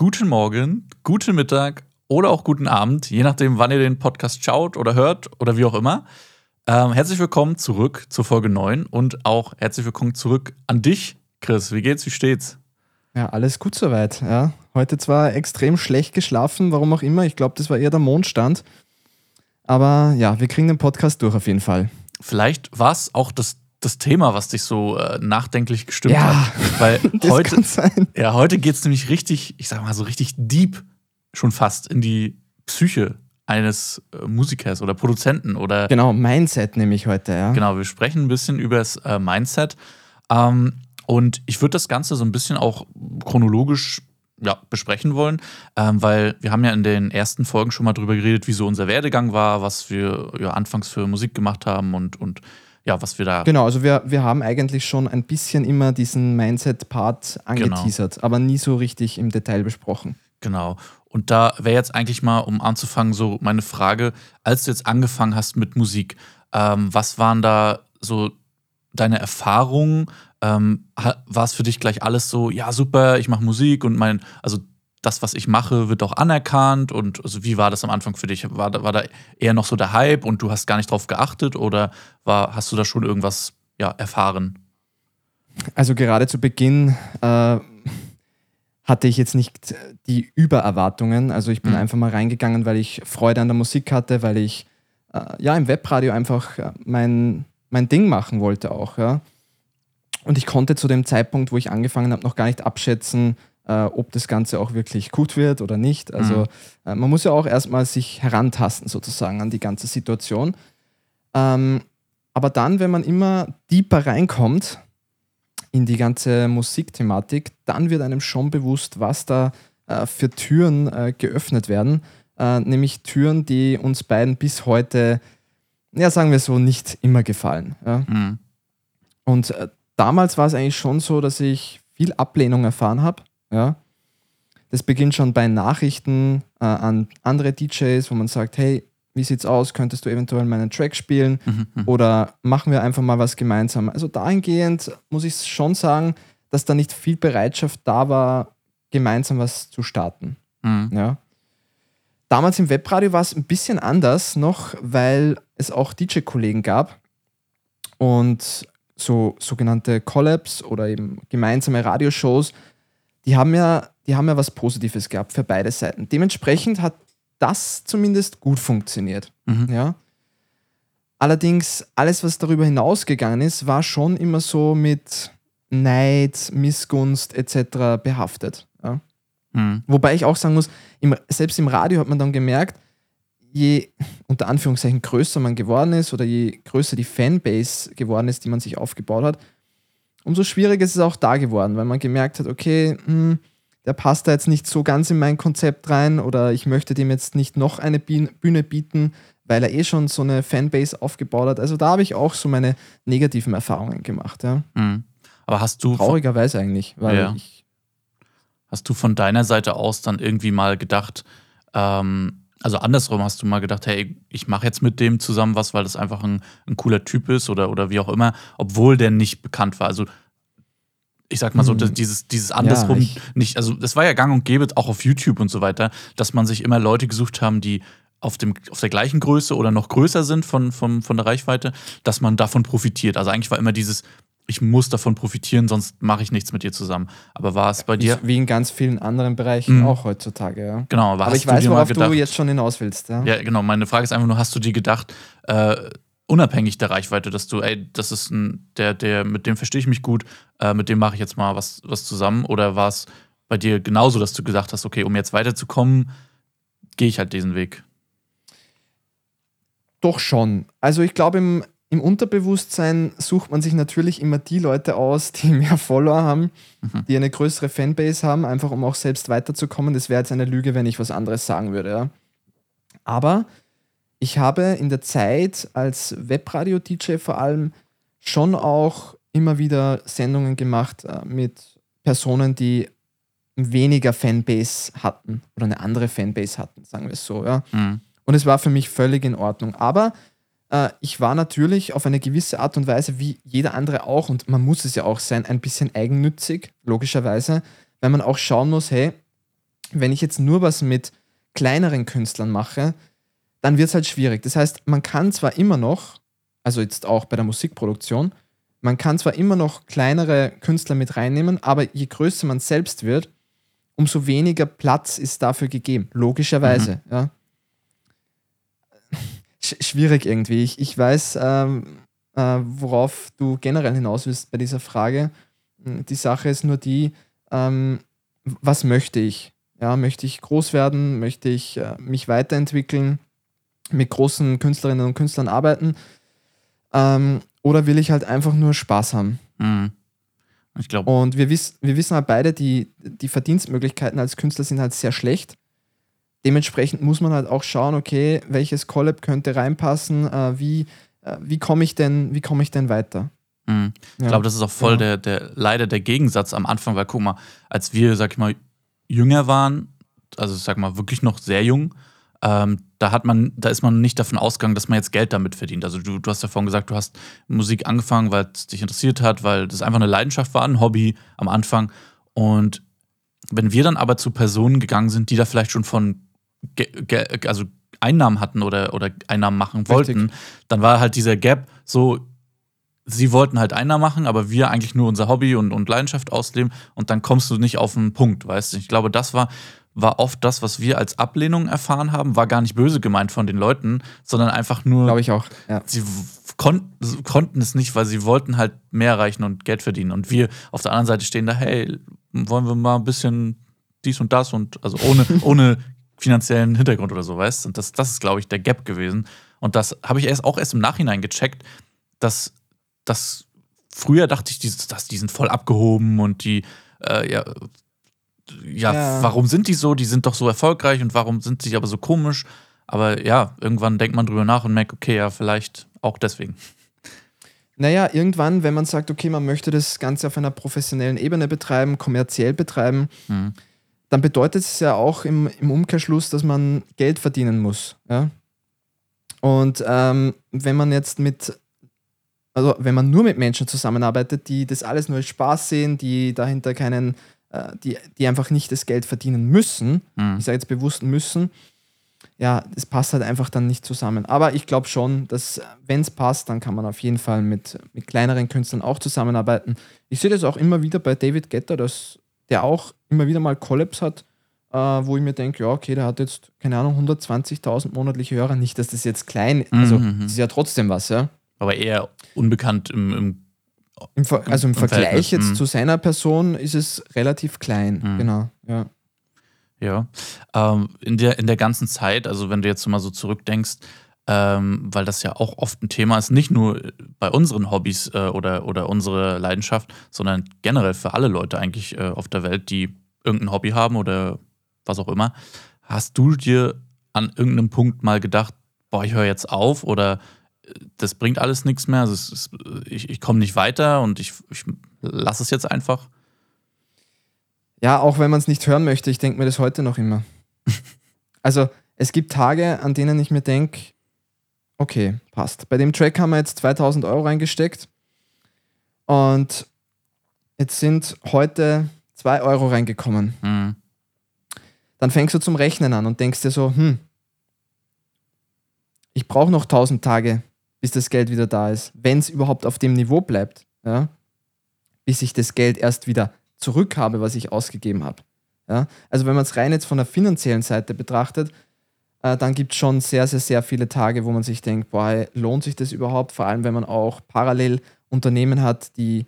guten Morgen, guten Mittag oder auch guten Abend, je nachdem, wann ihr den Podcast schaut oder hört oder wie auch immer. Ähm, herzlich willkommen zurück zur Folge 9 und auch herzlich willkommen zurück an dich, Chris. Wie geht's, wie steht's? Ja, alles gut soweit. Ja. Heute zwar extrem schlecht geschlafen, warum auch immer. Ich glaube, das war eher der Mondstand. Aber ja, wir kriegen den Podcast durch auf jeden Fall. Vielleicht war es auch das das Thema, was dich so äh, nachdenklich gestimmt Ja, hat. Weil Das heute, ja, heute geht es nämlich richtig, ich sag mal so richtig deep schon fast in die Psyche eines äh, Musikers oder Produzenten oder Genau, Mindset nehme ich heute, ja. Genau, wir sprechen ein bisschen über das äh, Mindset. Ähm, und ich würde das Ganze so ein bisschen auch chronologisch ja, besprechen wollen, ähm, weil wir haben ja in den ersten Folgen schon mal drüber geredet, wie so unser Werdegang war, was wir ja, anfangs für Musik gemacht haben und, und ja, was wir da. Genau, also wir, wir haben eigentlich schon ein bisschen immer diesen Mindset-Part angeteasert, aber nie so richtig im Detail besprochen. Genau. Und da wäre jetzt eigentlich mal, um anzufangen, so meine Frage, als du jetzt angefangen hast mit Musik, ähm, was waren da so deine Erfahrungen? Ähm, war es für dich gleich alles so, ja, super, ich mache Musik und mein, also das, was ich mache, wird auch anerkannt und also wie war das am Anfang für dich? War da, war da eher noch so der Hype und du hast gar nicht drauf geachtet oder war, hast du da schon irgendwas ja, erfahren? Also gerade zu Beginn äh, hatte ich jetzt nicht die Übererwartungen. Also ich bin Mhm. einfach mal reingegangen, weil ich Freude an der Musik hatte, weil ich äh, ja im Webradio einfach äh, mein, mein Ding machen wollte auch. Ja. Und ich konnte zu dem Zeitpunkt, wo ich angefangen habe, noch gar nicht abschätzen, äh, ob das Ganze auch wirklich gut wird oder nicht. Also äh, man muss ja auch erstmal sich herantasten sozusagen an die ganze Situation. Ähm, aber dann, wenn man immer deeper reinkommt in die ganze Musikthematik, dann wird einem schon bewusst, was da äh, für Türen äh, geöffnet werden. Äh, nämlich Türen, die uns beiden bis heute, ja, sagen wir so, nicht immer gefallen. Ja. Mhm. Und äh, damals war es eigentlich schon so, dass ich viel Ablehnung erfahren habe. Ja. Das beginnt schon bei Nachrichten äh, an andere DJs, wo man sagt, hey, wie sieht's aus? Könntest du eventuell meinen Track spielen? Mhm. Mhm. Oder machen wir einfach mal was gemeinsam? Also dahingehend muss ich schon sagen, dass da nicht viel Bereitschaft da war, gemeinsam was zu starten. Mhm. Ja. Damals im Webradio war es ein bisschen anders noch, weil es auch DJ-Kollegen gab und so sogenannte Collabs oder eben gemeinsame Radioshows, die haben ja, die haben ja was Positives gehabt für beide Seiten. Dementsprechend hat das zumindest gut funktioniert. Mhm. Ja. Allerdings, alles, was darüber hinausgegangen ist, war schon immer so mit Neid, Missgunst etc. behaftet. Ja. Mhm. Wobei ich auch sagen muss, im, selbst im Radio hat man dann gemerkt, je unter Anführungszeichen größer man geworden ist oder je größer die Fanbase geworden ist, die man sich aufgebaut hat, umso schwieriger ist es auch da geworden, weil man gemerkt hat, okay, hm, der passt da jetzt nicht so ganz in mein Konzept rein oder ich möchte dem jetzt nicht noch eine Bühne bieten, weil er eh schon so eine Fanbase aufgebaut hat. Also da habe ich auch so meine negativen Erfahrungen gemacht. Ja. Mhm. Aber hast du Traurigerweise eigentlich, weil Ja. ich Hast du von deiner Seite aus dann irgendwie mal gedacht, ähm, also andersrum hast du mal gedacht, hey, ich mache jetzt mit dem zusammen was, weil das einfach ein, ein cooler Typ ist oder, oder wie auch immer, obwohl der nicht bekannt war. Also ich sag mal so, Hm. dieses, dieses andersrum ich- nicht, also das war ja gang und gäbe, auch auf YouTube und so weiter, dass man sich immer Leute gesucht haben, die auf, dem, auf der gleichen Größe oder noch größer sind von, von, von der Reichweite, dass man davon profitiert. Also eigentlich war immer dieses, ich muss davon profitieren, sonst mache ich nichts mit dir zusammen. Aber war es bei dir? wie in ganz vielen anderen Bereichen Mhm. auch heutzutage. Ja. Genau, aber, Aber ich weiß, worauf gedacht, du jetzt schon hinaus willst. Ja? Ja, genau. Meine Frage ist einfach nur, hast du dir gedacht, äh, unabhängig der Reichweite, dass du, ey, das ist ein, der, der, mit dem verstehe ich mich gut, äh, mit dem mache ich jetzt mal was, was zusammen? Oder war es bei dir genauso, dass du gesagt hast, okay, um jetzt weiterzukommen, gehe ich halt diesen Weg? Doch schon. Also ich glaube, im, im Unterbewusstsein sucht man sich natürlich immer die Leute aus, die mehr Follower haben, Mhm. die eine größere Fanbase haben, einfach um auch selbst weiterzukommen. Das wäre jetzt eine Lüge, wenn ich was anderes sagen würde. Ja. Aber ich habe in der Zeit als Webradio-DJ vor allem schon auch immer wieder Sendungen gemacht äh, mit Personen, die weniger Fanbase hatten oder eine andere Fanbase hatten, sagen wir es so. Ja. Mhm. Und es war für mich völlig in Ordnung. Aber ich war natürlich auf eine gewisse Art und Weise, wie jeder andere auch, und man muss es ja auch sein, ein bisschen eigennützig, logischerweise, weil man auch schauen muss, hey, Wenn ich jetzt nur was mit kleineren Künstlern mache, dann wird es halt schwierig. Das heißt, man kann zwar immer noch, also jetzt auch bei der Musikproduktion, man kann zwar immer noch kleinere Künstler mit reinnehmen, aber je größer man selbst wird, umso weniger Platz ist dafür gegeben, logischerweise. Mhm. Ja. Schwierig irgendwie. Ich, ich weiß, ähm, äh, worauf du generell hinaus willst bei dieser Frage. Die Sache ist nur die, ähm, was möchte ich? Ja, möchte ich groß werden? Möchte ich äh, mich weiterentwickeln? Mit großen Künstlerinnen und Künstlern arbeiten? Ähm, oder will ich halt einfach nur Spaß haben? Mhm. Ich glaube. Und wir, wiss, wir wissen halt beide, die, die Verdienstmöglichkeiten als Künstler sind halt sehr schlecht. Dementsprechend muss man halt auch schauen, okay, welches Collab könnte reinpassen, äh, wie, äh, wie komme ich, denn, komm ich denn weiter? Mhm. Ich ja. glaube, das ist auch voll ja. der, der, leider der Gegensatz am Anfang, weil guck mal, als wir, sag ich mal, jünger waren, also sag mal wirklich noch sehr jung, ähm, da hat man, da ist man nicht davon ausgegangen, dass man jetzt Geld damit verdient. Also du, du hast ja vorhin gesagt, du hast Musik angefangen, weil es dich interessiert hat, weil das einfach eine Leidenschaft war, ein Hobby am Anfang. Und wenn wir dann aber zu Personen gegangen sind, die da vielleicht schon von also Einnahmen hatten oder, oder Einnahmen machen wollten, Richtig. dann war halt dieser Gap so, sie wollten halt Einnahmen machen, aber wir eigentlich nur unser Hobby und, und Leidenschaft ausleben und dann kommst du nicht auf den Punkt, weißt du? Ich glaube, das war war oft das, was wir als Ablehnung erfahren haben, war gar nicht böse gemeint von den Leuten, sondern einfach nur. Glaube ich auch. Ja. Sie kon konnten es nicht, weil sie wollten halt mehr erreichen und Geld verdienen. Und wir auf der anderen Seite stehen da, hey, wollen wir mal ein bisschen dies und das und also ohne, ohne finanziellen Hintergrund oder so, weißt Und das, das ist, glaube ich, der Gap gewesen. Und das habe ich erst auch erst im Nachhinein gecheckt, dass das früher dachte ich, die, dass die sind voll abgehoben und die äh, ja, ja, ja, warum sind die so? Die sind doch so erfolgreich und warum sind sie aber so komisch? Aber ja, irgendwann denkt man drüber nach und merkt, okay, ja, vielleicht auch deswegen. Naja, irgendwann, wenn man sagt, okay, man möchte das Ganze auf einer professionellen Ebene betreiben, kommerziell betreiben, mhm. Dann bedeutet es ja auch im, im Umkehrschluss, dass man Geld verdienen muss. Ja? Und ähm, wenn man jetzt mit, also wenn man nur mit Menschen zusammenarbeitet, die das alles nur als Spaß sehen, die dahinter keinen äh, die, die einfach nicht das Geld verdienen müssen, mhm. ich sage jetzt bewusst müssen, ja, das passt halt einfach dann nicht zusammen. Aber ich glaube schon, dass wenn es passt, dann kann man auf jeden Fall mit, mit kleineren Künstlern auch zusammenarbeiten. Ich sehe das auch immer wieder bei David Getter, dass der auch immer wieder mal Collabs hat, äh, wo ich mir denke, ja, okay, der hat jetzt, keine Ahnung, 120.000 monatliche Hörer. Nicht, dass das jetzt klein ist, also mhm. das ist ja trotzdem was, ja. Aber eher unbekannt im, im im also im, im Vergleich jetzt mh. zu seiner Person ist es relativ klein, mhm. genau, ja. Ja, ähm, in, der, in der ganzen Zeit, also wenn du jetzt mal so zurückdenkst, ähm, weil das ja auch oft ein Thema ist, nicht nur bei unseren Hobbys äh, oder, oder unsere Leidenschaft, sondern generell für alle Leute eigentlich äh, auf der Welt, die irgendein Hobby haben oder was auch immer. Hast du dir an irgendeinem Punkt mal gedacht, boah, ich höre jetzt auf oder das bringt alles nichts mehr. Also ist, ich, ich komme nicht weiter und ich, ich lasse es jetzt einfach. Ja, auch wenn man es nicht hören möchte, ich denke mir das heute noch immer. also es gibt Tage, an denen ich mir denke, okay, passt. Bei dem Track haben wir jetzt 2000 Euro reingesteckt und jetzt sind heute 2 Euro reingekommen. Mhm. Dann fängst du zum Rechnen an und denkst dir so, hm, ich brauche noch 1000 Tage, bis das Geld wieder da ist, wenn es überhaupt auf dem Niveau bleibt, ja, bis ich das Geld erst wieder zurück habe, was ich ausgegeben habe. Ja. Also wenn man es rein jetzt von der finanziellen Seite betrachtet, äh, dann gibt es schon sehr, sehr, sehr viele Tage, wo man sich denkt, boah, lohnt sich das überhaupt? Vor allem, wenn man auch parallel Unternehmen hat, die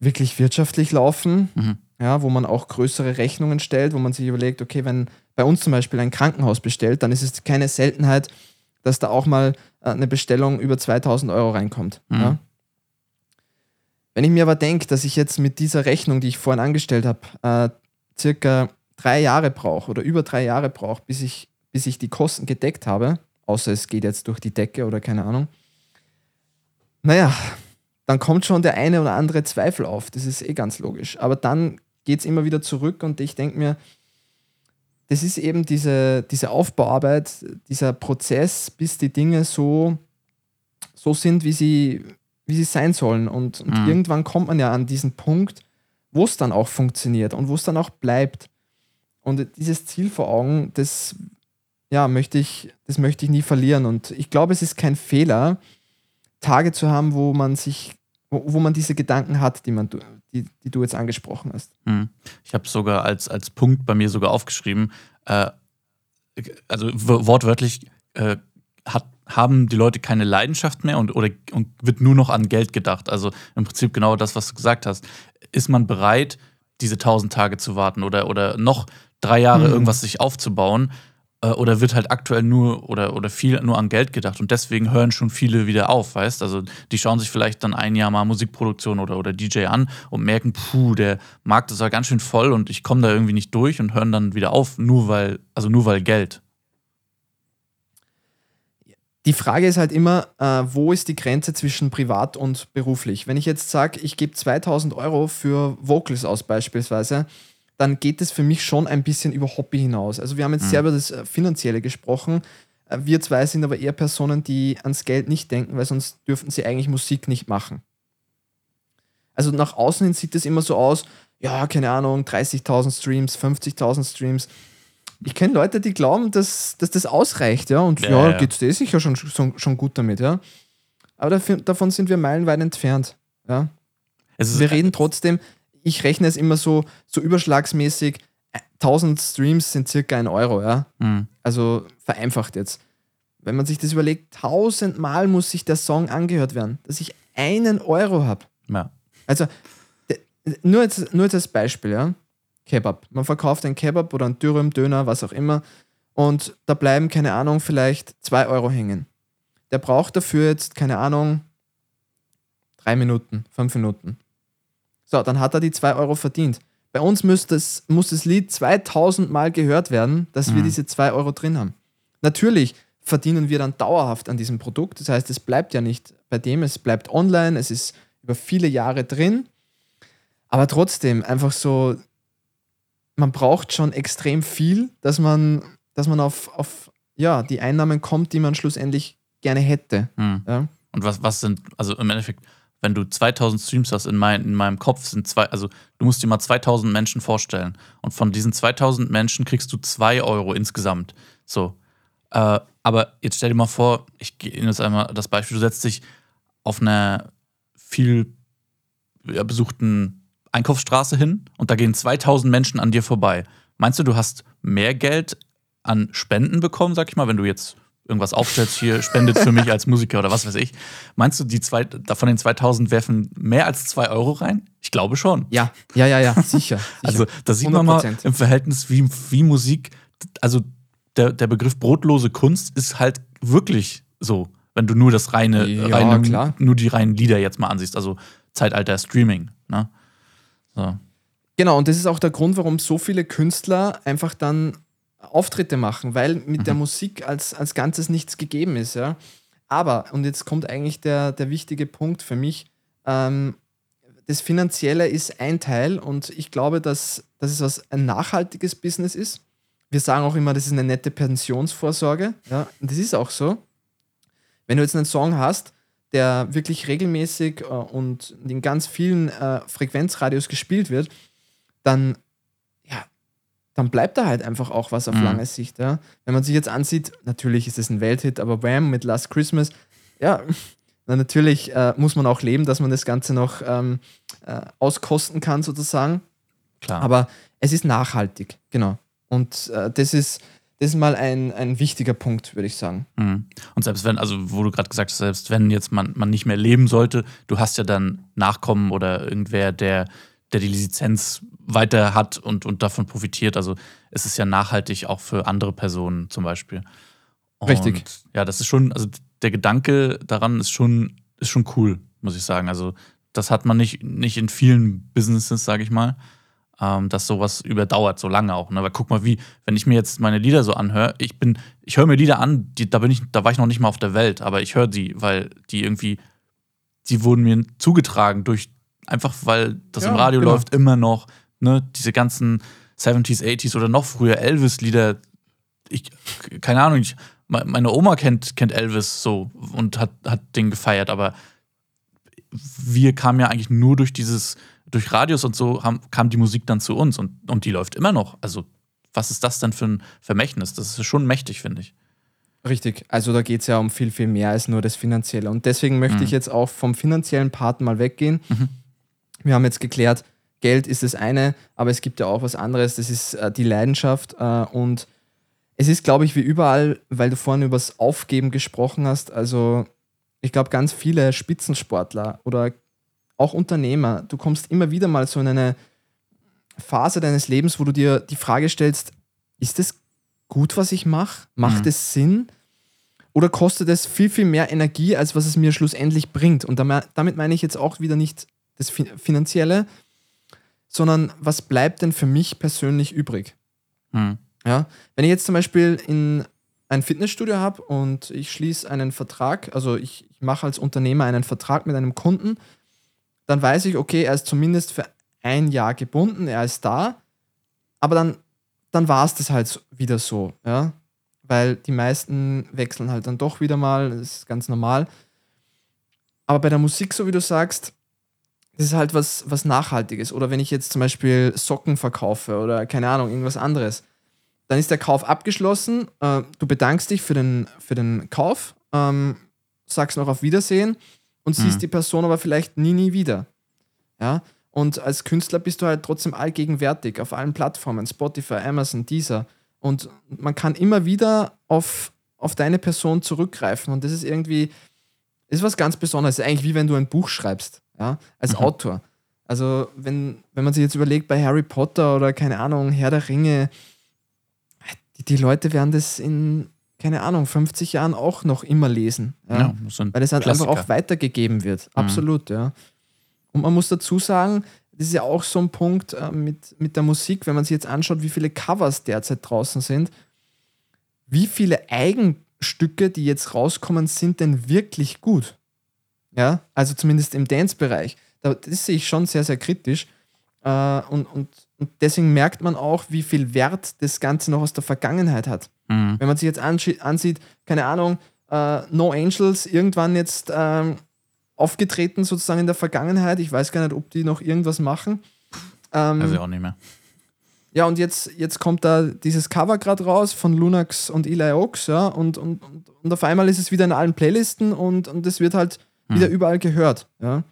wirklich wirtschaftlich laufen, mhm. ja, wo man auch größere Rechnungen stellt, wo man sich überlegt, okay, wenn bei uns zum Beispiel ein Krankenhaus bestellt, dann ist es keine Seltenheit, dass da auch mal äh, eine Bestellung über 2000 Euro reinkommt. Mhm. Ja? Wenn ich mir aber denke, dass ich jetzt mit dieser Rechnung, die ich vorhin angestellt habe, äh, circa drei Jahre brauche oder über drei Jahre brauche, bis ich, bis ich die Kosten gedeckt habe, außer es geht jetzt durch die Decke oder keine Ahnung, naja, dann kommt schon der eine oder andere Zweifel auf. Das ist eh ganz logisch. Aber dann geht es immer wieder zurück und ich denke mir, das ist eben diese, diese Aufbauarbeit, dieser Prozess, bis die Dinge so, so sind, wie sie, wie sie sein sollen. Und, und mhm. irgendwann kommt man ja an diesen Punkt, wo es dann auch funktioniert und wo es dann auch bleibt. Und dieses Ziel vor Augen, das ja, möchte ich, das möchte ich nie verlieren. Und ich glaube, es ist kein Fehler, Tage zu haben, wo man sich, wo, wo man diese Gedanken hat, die man, die, die du jetzt angesprochen hast. Hm. Ich habe sogar als, als Punkt bei mir sogar aufgeschrieben, äh, also wortwörtlich äh, hat, haben die Leute keine Leidenschaft mehr und, oder, und wird nur noch an Geld gedacht. Also im Prinzip genau das, was du gesagt hast. Ist man bereit, diese tausend Tage zu warten oder, oder noch drei Jahre mhm. irgendwas sich aufzubauen? Äh, oder wird halt aktuell nur oder, oder viel nur an Geld gedacht und deswegen hören schon viele wieder auf, weißt Also die schauen sich vielleicht dann ein Jahr mal Musikproduktion oder, oder DJ an und merken, puh, der Markt ist ja ganz schön voll und ich komme da irgendwie nicht durch und hören dann wieder auf, nur weil, also nur weil Geld. Die Frage ist halt immer, äh, wo ist die Grenze zwischen privat und beruflich? Wenn ich jetzt sage, ich gebe 2000 Euro für Vocals aus beispielsweise, dann geht es für mich schon ein bisschen über Hobby hinaus. Also wir haben jetzt mhm. sehr über das äh, Finanzielle gesprochen. Äh, wir zwei sind aber eher Personen, die ans Geld nicht denken, weil sonst dürften sie eigentlich Musik nicht machen. Also nach außen hin sieht es immer so aus, ja, keine Ahnung, 30.000 Streams, 50.000 Streams ich kenne Leute, die glauben, dass, dass das ausreicht, ja, und ja, ja, ja. geht es dir sicher schon, schon, schon gut damit, ja. Aber dafür, davon sind wir meilenweit entfernt, ja. wir reden trotzdem, ich rechne es immer so, so überschlagsmäßig, 1000 Streams sind circa ein Euro, ja. Mhm. Also vereinfacht jetzt. Wenn man sich das überlegt, tausendmal muss sich der Song angehört werden, dass ich einen Euro habe. Ja. Also, nur jetzt, nur jetzt als Beispiel, ja. Kebab. Man verkauft ein Kebab oder ein Dürüm, Döner, was auch immer. Und da bleiben, keine Ahnung, vielleicht 2 Euro hängen. Der braucht dafür jetzt, keine Ahnung, drei Minuten, fünf Minuten. So, dann hat er die 2 Euro verdient. Bei uns muss das, muss das Lied 2000 Mal gehört werden, dass mhm. wir diese 2 Euro drin haben. Natürlich verdienen wir dann dauerhaft an diesem Produkt. Das heißt, es bleibt ja nicht bei dem, es bleibt online, es ist über viele Jahre drin. Aber trotzdem, einfach so man braucht schon extrem viel, dass man, dass man auf, auf ja, die Einnahmen kommt, die man schlussendlich gerne hätte. Mhm. Ja? Und was, was sind, also im Endeffekt, wenn du 2000 Streams hast, in, mein, in meinem Kopf sind zwei, also du musst dir mal 2000 Menschen vorstellen. Und von diesen 2000 Menschen kriegst du 2 Euro insgesamt. So. Äh, aber jetzt stell dir mal vor, ich gehe jetzt einmal das Beispiel, du setzt dich auf einer viel besuchten Einkaufsstraße hin und da gehen 2000 Menschen an dir vorbei. Meinst du, du hast mehr Geld an Spenden bekommen, sag ich mal, wenn du jetzt irgendwas aufstellst, hier spendet für mich als Musiker oder was weiß ich. Meinst du, die zwei, von den 2000 werfen mehr als 2 Euro rein? Ich glaube schon. Ja, ja, ja, ja, sicher. sicher. Also da sieht 100%. man mal im Verhältnis, wie, wie Musik, also der, der Begriff brotlose Kunst ist halt wirklich so, wenn du nur das reine, ja, reine klar. nur die reinen Lieder jetzt mal ansiehst, also Zeitalter Streaming. Ne? So. Genau, und das ist auch der Grund, warum so viele Künstler einfach dann Auftritte machen, weil mit mhm. der Musik als, als Ganzes nichts gegeben ist. Ja? Aber, und jetzt kommt eigentlich der, der wichtige Punkt für mich, ähm, das Finanzielle ist ein Teil und ich glaube, dass, dass es was ein nachhaltiges Business ist. Wir sagen auch immer, das ist eine nette Pensionsvorsorge. Ja? Und das ist auch so. Wenn du jetzt einen Song hast, der wirklich regelmäßig äh, und in ganz vielen äh, Frequenzradios gespielt wird, dann, dann bleibt da halt einfach auch was auf mhm. lange Sicht. Ja? Wenn man sich jetzt ansieht, natürlich ist es ein Welthit, aber Wham mit Last Christmas, ja, na, natürlich äh, muss man auch leben, dass man das Ganze noch ähm, äh, auskosten kann, sozusagen. Klar. Aber es ist nachhaltig, genau. Und äh, das ist das ist mal ein, ein wichtiger Punkt, würde ich sagen. Mhm. Und selbst wenn, also wo du gerade gesagt hast, selbst wenn jetzt man, man nicht mehr leben sollte, du hast ja dann Nachkommen oder irgendwer, der, der die Lizenz weiter hat und, und davon profitiert. Also es ist ja nachhaltig auch für andere Personen zum Beispiel. Und Richtig. Ja, das ist schon, also der Gedanke daran ist schon, ist schon cool, muss ich sagen. Also das hat man nicht, nicht in vielen Businesses, sage ich mal ähm, dass sowas überdauert, so lange auch. Ne? Weil guck mal, wie, wenn ich mir jetzt meine Lieder so anhöre, ich bin, ich höre mir Lieder an, die, da bin ich, da war ich noch nicht mal auf der Welt, aber ich höre die, weil die irgendwie, die wurden mir zugetragen durch, einfach weil das ja, im Radio genau. läuft immer noch, ne, diese ganzen 70s, 80s oder noch früher Elvis-Lieder. Ich, keine Ahnung, ich, meine Oma kennt, kennt Elvis so und hat, hat den gefeiert, aber wir kamen ja eigentlich nur durch dieses durch Radios und so haben, kam die Musik dann zu uns und, und die läuft immer noch. Also was ist das denn für ein Vermächtnis? Das ist schon mächtig, finde ich. Richtig, also da geht es ja um viel, viel mehr als nur das Finanzielle. Und deswegen möchte mhm. ich jetzt auch vom finanziellen Part mal weggehen. Mhm. Wir haben jetzt geklärt, Geld ist das eine, aber es gibt ja auch was anderes, das ist äh, die Leidenschaft. Äh, und es ist, glaube ich, wie überall, weil du vorhin über das Aufgeben gesprochen hast. Also, ich glaube, ganz viele Spitzensportler oder auch Unternehmer, du kommst immer wieder mal so in eine Phase deines Lebens, wo du dir die Frage stellst: Ist es gut, was ich mache? Macht mhm. es Sinn? Oder kostet es viel, viel mehr Energie, als was es mir schlussendlich bringt? Und damit meine ich jetzt auch wieder nicht das Finanzielle, sondern was bleibt denn für mich persönlich übrig? Mhm. Ja, wenn ich jetzt zum Beispiel in ein Fitnessstudio habe und ich schließe einen Vertrag, also ich, ich mache als Unternehmer einen Vertrag mit einem Kunden, dann weiß ich, okay, er ist zumindest für ein Jahr gebunden, er ist da, aber dann, dann war es das halt wieder so, ja, weil die meisten wechseln halt dann doch wieder mal, das ist ganz normal. Aber bei der Musik, so wie du sagst, das ist halt was, was Nachhaltiges. Oder wenn ich jetzt zum Beispiel Socken verkaufe oder keine Ahnung, irgendwas anderes, dann ist der Kauf abgeschlossen. Äh, du bedankst dich für den, für den Kauf, ähm, sagst noch auf Wiedersehen und siehst mhm. die Person aber vielleicht nie, nie wieder. Ja. Und als Künstler bist du halt trotzdem allgegenwärtig auf allen Plattformen, Spotify, Amazon, Deezer. Und man kann immer wieder auf, auf deine Person zurückgreifen. Und das ist irgendwie, ist was ganz Besonderes. Eigentlich wie wenn du ein Buch schreibst ja, als mhm. Autor. Also wenn, wenn man sich jetzt überlegt, bei Harry Potter oder keine Ahnung, Herr der Ringe, die, die Leute werden das in, keine Ahnung, 50 Jahren auch noch immer lesen. Ja? ja weil es halt einfach auch weitergegeben wird. Mhm. Absolut, ja. Und man muss dazu sagen, das ist ja auch so ein Punkt äh, mit, mit der Musik, wenn man sich jetzt anschaut, wie viele Covers derzeit draußen sind, wie viele Eigenstücke, die jetzt rauskommen, sind denn wirklich gut? Ja, also zumindest im Dance-Bereich. Das sehe ich schon sehr, sehr kritisch. Äh, und, und, und deswegen merkt man auch, wie viel Wert das Ganze noch aus der Vergangenheit hat. Mhm. Wenn man sich jetzt ansieht, keine Ahnung, äh, No Angels irgendwann jetzt ähm, aufgetreten sozusagen in der Vergangenheit. Ich weiß gar nicht, ob die noch irgendwas machen. Ähm, also auch nicht mehr. Ja, und jetzt, jetzt kommt da dieses Cover gerade raus von Lunax und Eli Oaks, ja, und, und, und, und auf einmal ist es wieder in allen Playlisten und, und es wird halt hm. wieder überall gehört. Ja?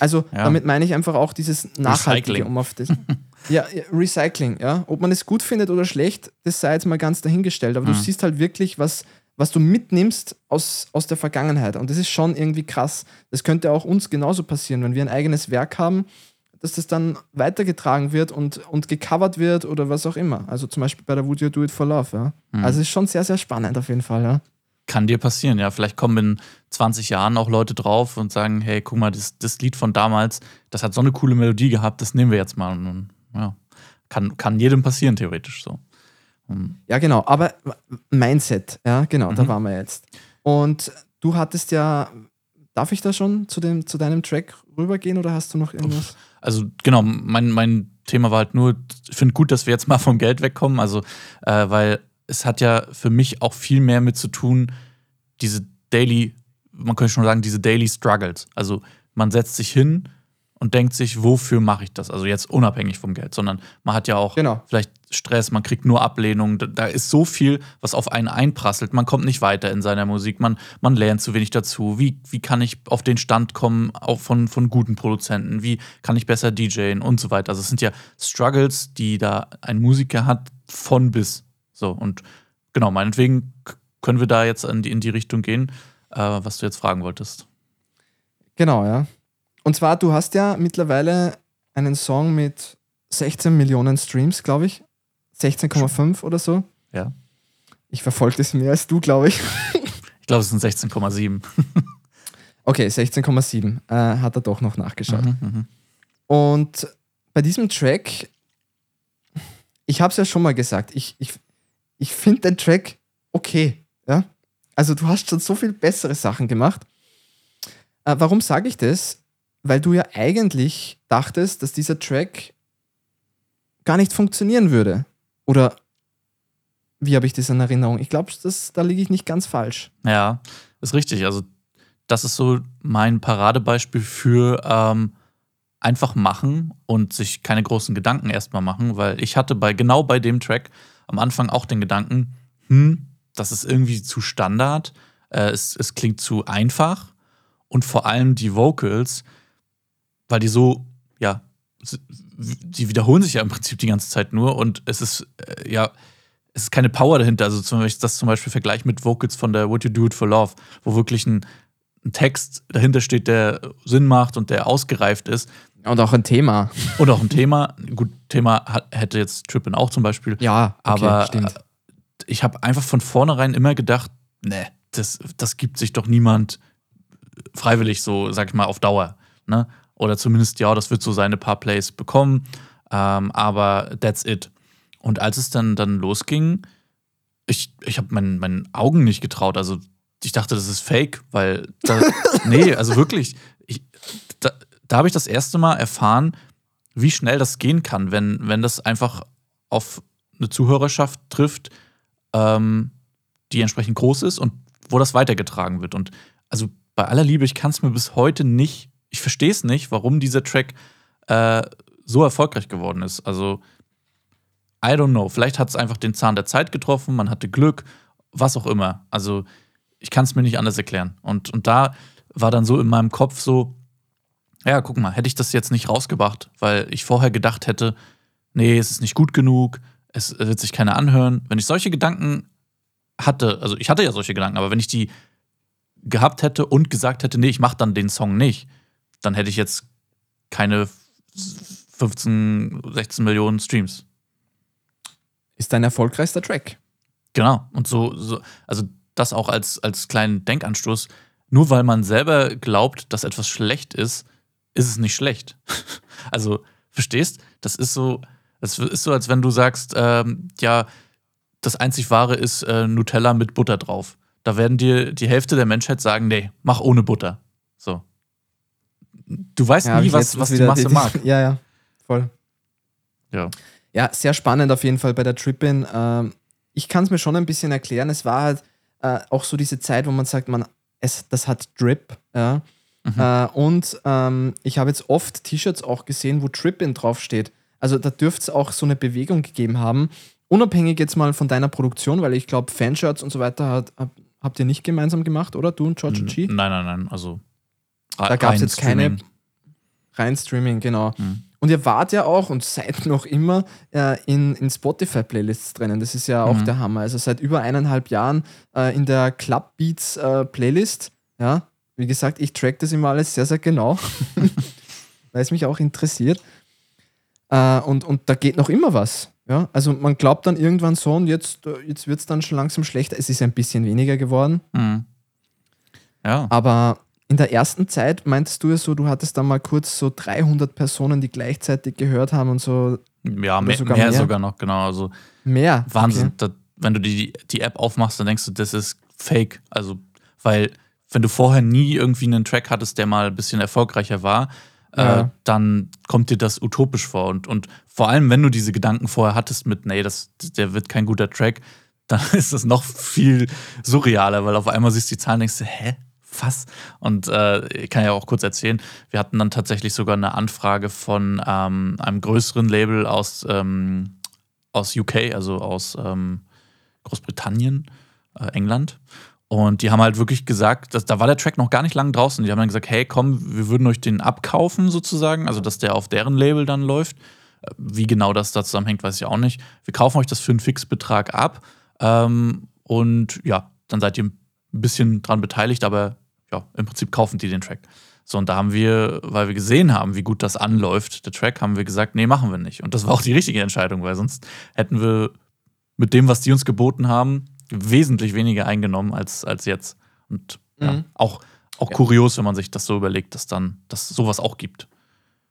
Also ja. damit meine ich einfach auch dieses Nachhaltige, Recycling. um auf das. ja, Recycling, ja. Ob man es gut findet oder schlecht, das sei jetzt mal ganz dahingestellt. Aber hm. du siehst halt wirklich, was, was du mitnimmst aus, aus der Vergangenheit. Und das ist schon irgendwie krass. Das könnte auch uns genauso passieren, wenn wir ein eigenes Werk haben, dass das dann weitergetragen wird und, und gecovert wird oder was auch immer. Also zum Beispiel bei der Would You Do It for Love. Ja. Mhm. Also ist schon sehr, sehr spannend auf jeden Fall. Ja. Kann dir passieren, ja. Vielleicht kommen in 20 Jahren auch Leute drauf und sagen, hey, guck mal, das, das Lied von damals, das hat so eine coole Melodie gehabt, das nehmen wir jetzt mal. Und, ja, kann, kann jedem passieren, theoretisch so. Und ja, genau. Aber Mindset, ja, genau, mhm. da waren wir jetzt. Und du hattest ja, darf ich da schon zu, dem, zu deinem Track rübergehen oder hast du noch irgendwas? Also, genau, mein, mein Thema war halt nur, ich finde gut, dass wir jetzt mal vom Geld wegkommen. Also, äh, weil es hat ja für mich auch viel mehr mit zu tun, diese Daily, man könnte schon sagen, diese Daily Struggles. Also man setzt sich hin und denkt sich, wofür mache ich das? Also jetzt unabhängig vom Geld, sondern man hat ja auch genau. vielleicht Stress, man kriegt nur Ablehnung. Da ist so viel, was auf einen einprasselt. Man kommt nicht weiter in seiner Musik, man, man lernt zu wenig dazu. Wie, wie kann ich auf den Stand kommen, auch von, von guten Produzenten? Wie kann ich besser DJen und so weiter? Also es sind ja Struggles, die da ein Musiker hat, von bis. So, und genau, meinetwegen können wir da jetzt in die, in die Richtung gehen, äh, was du jetzt fragen wolltest. Genau, ja. Und zwar, du hast ja mittlerweile einen Song mit 16 Millionen Streams, glaube ich. 16,5 oder so. Ja. Ich verfolge das mehr als du, glaube ich. ich glaube, es sind 16,7. okay, 16,7. Äh, hat er doch noch nachgeschaut. Mhm, mh. Und bei diesem Track, ich habe es ja schon mal gesagt, ich, ich, ich finde den Track okay. Ja? Also du hast schon so viel bessere Sachen gemacht. Äh, warum sage ich das? Weil du ja eigentlich dachtest, dass dieser Track gar nicht funktionieren würde. Oder wie habe ich das in Erinnerung? Ich glaube, da liege ich nicht ganz falsch. Ja, ist richtig. Also das ist so mein Paradebeispiel für, ähm, einfach machen und sich keine großen Gedanken erstmal machen, weil ich hatte bei genau bei dem Track am Anfang auch den Gedanken, hm, das ist irgendwie zu Standard, äh, es, es klingt zu einfach und vor allem die Vocals, weil die so, ja, die wiederholen sich ja im Prinzip die ganze Zeit nur und es ist, äh, ja, es ist keine Power dahinter. Also, zum Beispiel, das zum Beispiel Vergleich mit Vocals von der Would You Do It for Love, wo wirklich ein, ein Text dahinter steht, der Sinn macht und der ausgereift ist. Und auch ein Thema. Und auch ein Thema. Gut, Thema hätte jetzt Trippin auch zum Beispiel. Ja, okay, aber stimmt. Äh, ich habe einfach von vornherein immer gedacht, ne, das, das gibt sich doch niemand freiwillig so, sag ich mal, auf Dauer. Ne? Oder zumindest, ja, das wird so seine paar Plays bekommen. Ähm, aber that's it. Und als es dann, dann losging, ich, ich habe meinen, meinen Augen nicht getraut. Also ich dachte, das ist fake, weil da, nee, also wirklich, ich, da, da habe ich das erste Mal erfahren, wie schnell das gehen kann, wenn, wenn das einfach auf eine Zuhörerschaft trifft, ähm, die entsprechend groß ist und wo das weitergetragen wird. Und also bei aller Liebe, ich kann es mir bis heute nicht, ich verstehe es nicht, warum dieser Track äh, so erfolgreich geworden ist. Also, I don't know. Vielleicht hat es einfach den Zahn der Zeit getroffen, man hatte Glück, was auch immer. Also, ich kann es mir nicht anders erklären. Und, und da war dann so in meinem Kopf so, ja, guck mal, hätte ich das jetzt nicht rausgebracht, weil ich vorher gedacht hätte, nee, es ist nicht gut genug, es wird sich keiner anhören. Wenn ich solche Gedanken hatte, also ich hatte ja solche Gedanken, aber wenn ich die gehabt hätte und gesagt hätte, nee, ich mach dann den Song nicht, dann hätte ich jetzt keine 15, 16 Millionen Streams. Ist dein erfolgreichster Track. Genau. Und so, so also das auch als, als kleinen Denkanstoß. Nur weil man selber glaubt, dass etwas schlecht ist, ist es nicht schlecht. also, verstehst? Das ist so, das ist so, als wenn du sagst, ähm, ja, das einzig Wahre ist äh, Nutella mit Butter drauf. Da werden dir die Hälfte der Menschheit sagen, nee, mach ohne Butter. So. Du weißt ja, nie, was, was die Masse die, die, mag. Ja, ja, voll. Ja. Ja, sehr spannend auf jeden Fall bei der Trippin. Ähm, ich kann es mir schon ein bisschen erklären. Es war halt äh, auch so diese Zeit, wo man sagt, man, es, das hat Drip. Ja? Mhm. Äh, und ähm, ich habe jetzt oft T-Shirts auch gesehen, wo Trippin draufsteht. Also da dürfte es auch so eine Bewegung gegeben haben. Unabhängig jetzt mal von deiner Produktion, weil ich glaube, Fanshirts und so weiter hat, habt ihr nicht gemeinsam gemacht, oder? Du und George G? Nein, nein, nein. Also da gab es jetzt Streaming. keine rein Streaming, genau. Mhm. Und ihr wart ja auch und seid noch immer äh, in, in Spotify-Playlists drinnen. Das ist ja auch mhm. der Hammer. Also seit über eineinhalb Jahren äh, in der Club Beats äh, Playlist. Ja, wie gesagt, ich track das immer alles sehr, sehr genau, weil es mich auch interessiert. Äh, und, und da geht noch immer was. Ja, also man glaubt dann irgendwann so und jetzt, äh, jetzt wird es dann schon langsam schlechter. Es ist ein bisschen weniger geworden. Mhm. Ja. Aber in der ersten Zeit meintest du ja so, du hattest da mal kurz so 300 Personen, die gleichzeitig gehört haben und so. Ja, mehr sogar, mehr, sogar noch, genau. Also mehr. Wahnsinn. Okay. Da, wenn du die, die App aufmachst, dann denkst du, das ist fake. Also, weil, wenn du vorher nie irgendwie einen Track hattest, der mal ein bisschen erfolgreicher war, äh, ja. äh, dann kommt dir das utopisch vor. Und, und vor allem, wenn du diese Gedanken vorher hattest mit, nee, das, der wird kein guter Track, dann ist das noch viel surrealer, weil auf einmal siehst du die Zahlen und denkst, hä? was? Und äh, ich kann ja auch kurz erzählen, wir hatten dann tatsächlich sogar eine Anfrage von ähm, einem größeren Label aus, ähm, aus UK, also aus ähm, Großbritannien, äh, England. Und die haben halt wirklich gesagt, dass, da war der Track noch gar nicht lang draußen. Die haben dann gesagt, hey, komm, wir würden euch den abkaufen sozusagen, also dass der auf deren Label dann läuft. Äh, wie genau das da zusammenhängt, weiß ich auch nicht. Wir kaufen euch das für einen Fixbetrag ab. Ähm, und ja, dann seid ihr ein bisschen dran beteiligt, aber ja, im Prinzip kaufen die den Track. So, und da haben wir, weil wir gesehen haben, wie gut das anläuft, der Track, haben wir gesagt, nee, machen wir nicht. Und das war auch die richtige Entscheidung, weil sonst hätten wir mit dem, was die uns geboten haben, wesentlich weniger eingenommen als, als jetzt. Und ja, mhm. auch, auch ja. kurios, wenn man sich das so überlegt, dass dann dass sowas auch gibt.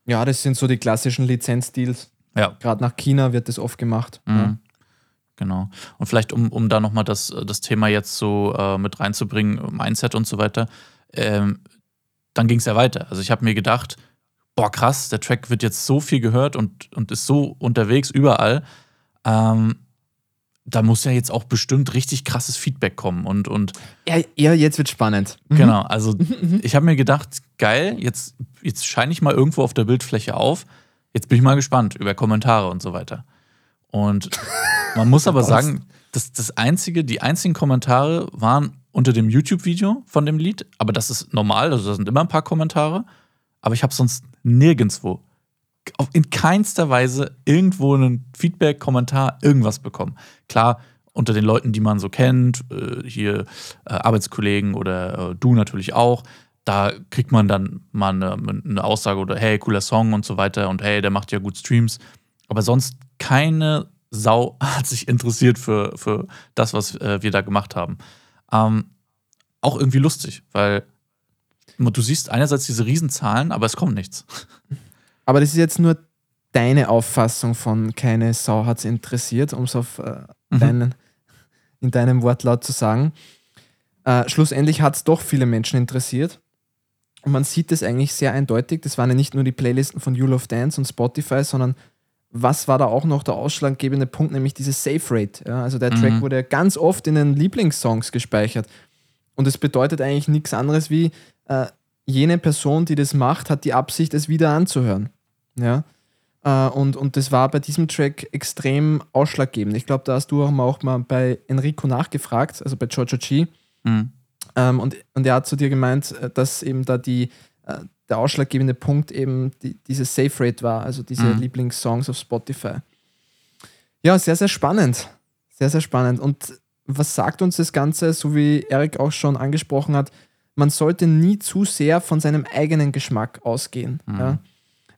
Ja, das sind so die klassischen Lizenzdeals. Ja. Gerade nach China wird das oft gemacht. Mhm. Ja. Genau. Und vielleicht, um, um da nochmal das, das Thema jetzt so äh, mit reinzubringen, Mindset und so weiter, ähm, dann ging es ja weiter. Also ich habe mir gedacht, boah, krass, der Track wird jetzt so viel gehört und, und ist so unterwegs überall. Ähm, da muss ja jetzt auch bestimmt richtig krasses Feedback kommen. Und, und ja, ja jetzt wird spannend. Mhm. Genau, also mhm, mhm. ich habe mir gedacht, geil, jetzt, jetzt scheine ich mal irgendwo auf der Bildfläche auf. Jetzt bin ich mal gespannt über Kommentare und so weiter. Und man muss aber sagen, das, das einzige, die einzigen Kommentare waren unter dem YouTube-Video von dem Lied, aber das ist normal, also da sind immer ein paar Kommentare, aber ich habe sonst nirgendwo, in keinster Weise irgendwo einen Feedback, Kommentar, irgendwas bekommen. Klar, unter den Leuten, die man so kennt, äh, hier äh, Arbeitskollegen oder äh, du natürlich auch, da kriegt man dann mal eine, Aussage oder hey, cooler Song und so weiter und hey, der macht ja gut Streams. Aber sonst keine Sau hat sich interessiert für, für das, was wir da gemacht haben. Ähm, auch irgendwie lustig, weil du siehst einerseits diese Riesenzahlen, aber es kommt nichts. Aber das ist jetzt nur deine Auffassung von keine Sau hat es interessiert, um es auf äh, mhm. deinen, in deinem Wortlaut zu sagen. Äh, schlussendlich hat es doch viele Menschen interessiert. Und man sieht es eigentlich sehr eindeutig. Das waren ja nicht nur die Playlisten von You Love Dance und Spotify, sondern was war da auch noch der ausschlaggebende Punkt, nämlich diese Save Rate. Ja, also der Track mhm. wurde ja ganz oft in den Lieblingssongs gespeichert. Und es bedeutet eigentlich nichts anderes wie, äh, jene Person, die das macht, hat die Absicht, es wieder anzuhören. Ja. Äh, und, und das war bei diesem Track extrem ausschlaggebend. Ich glaube, da hast du auch mal, auch mal bei Enrico nachgefragt, also bei Giorgio G. Mhm. Ähm, und, und er hat zu dir gemeint, äh, dass eben da die, äh, der ausschlaggebende Punkt eben die, diese Safe Rate war, also diese mhm. Lieblingssongs auf Spotify. Ja, sehr, sehr spannend. Sehr, sehr spannend. Und was sagt uns das Ganze, so wie Erik auch schon angesprochen hat, man sollte nie zu sehr von seinem eigenen Geschmack ausgehen. Mhm. Ja?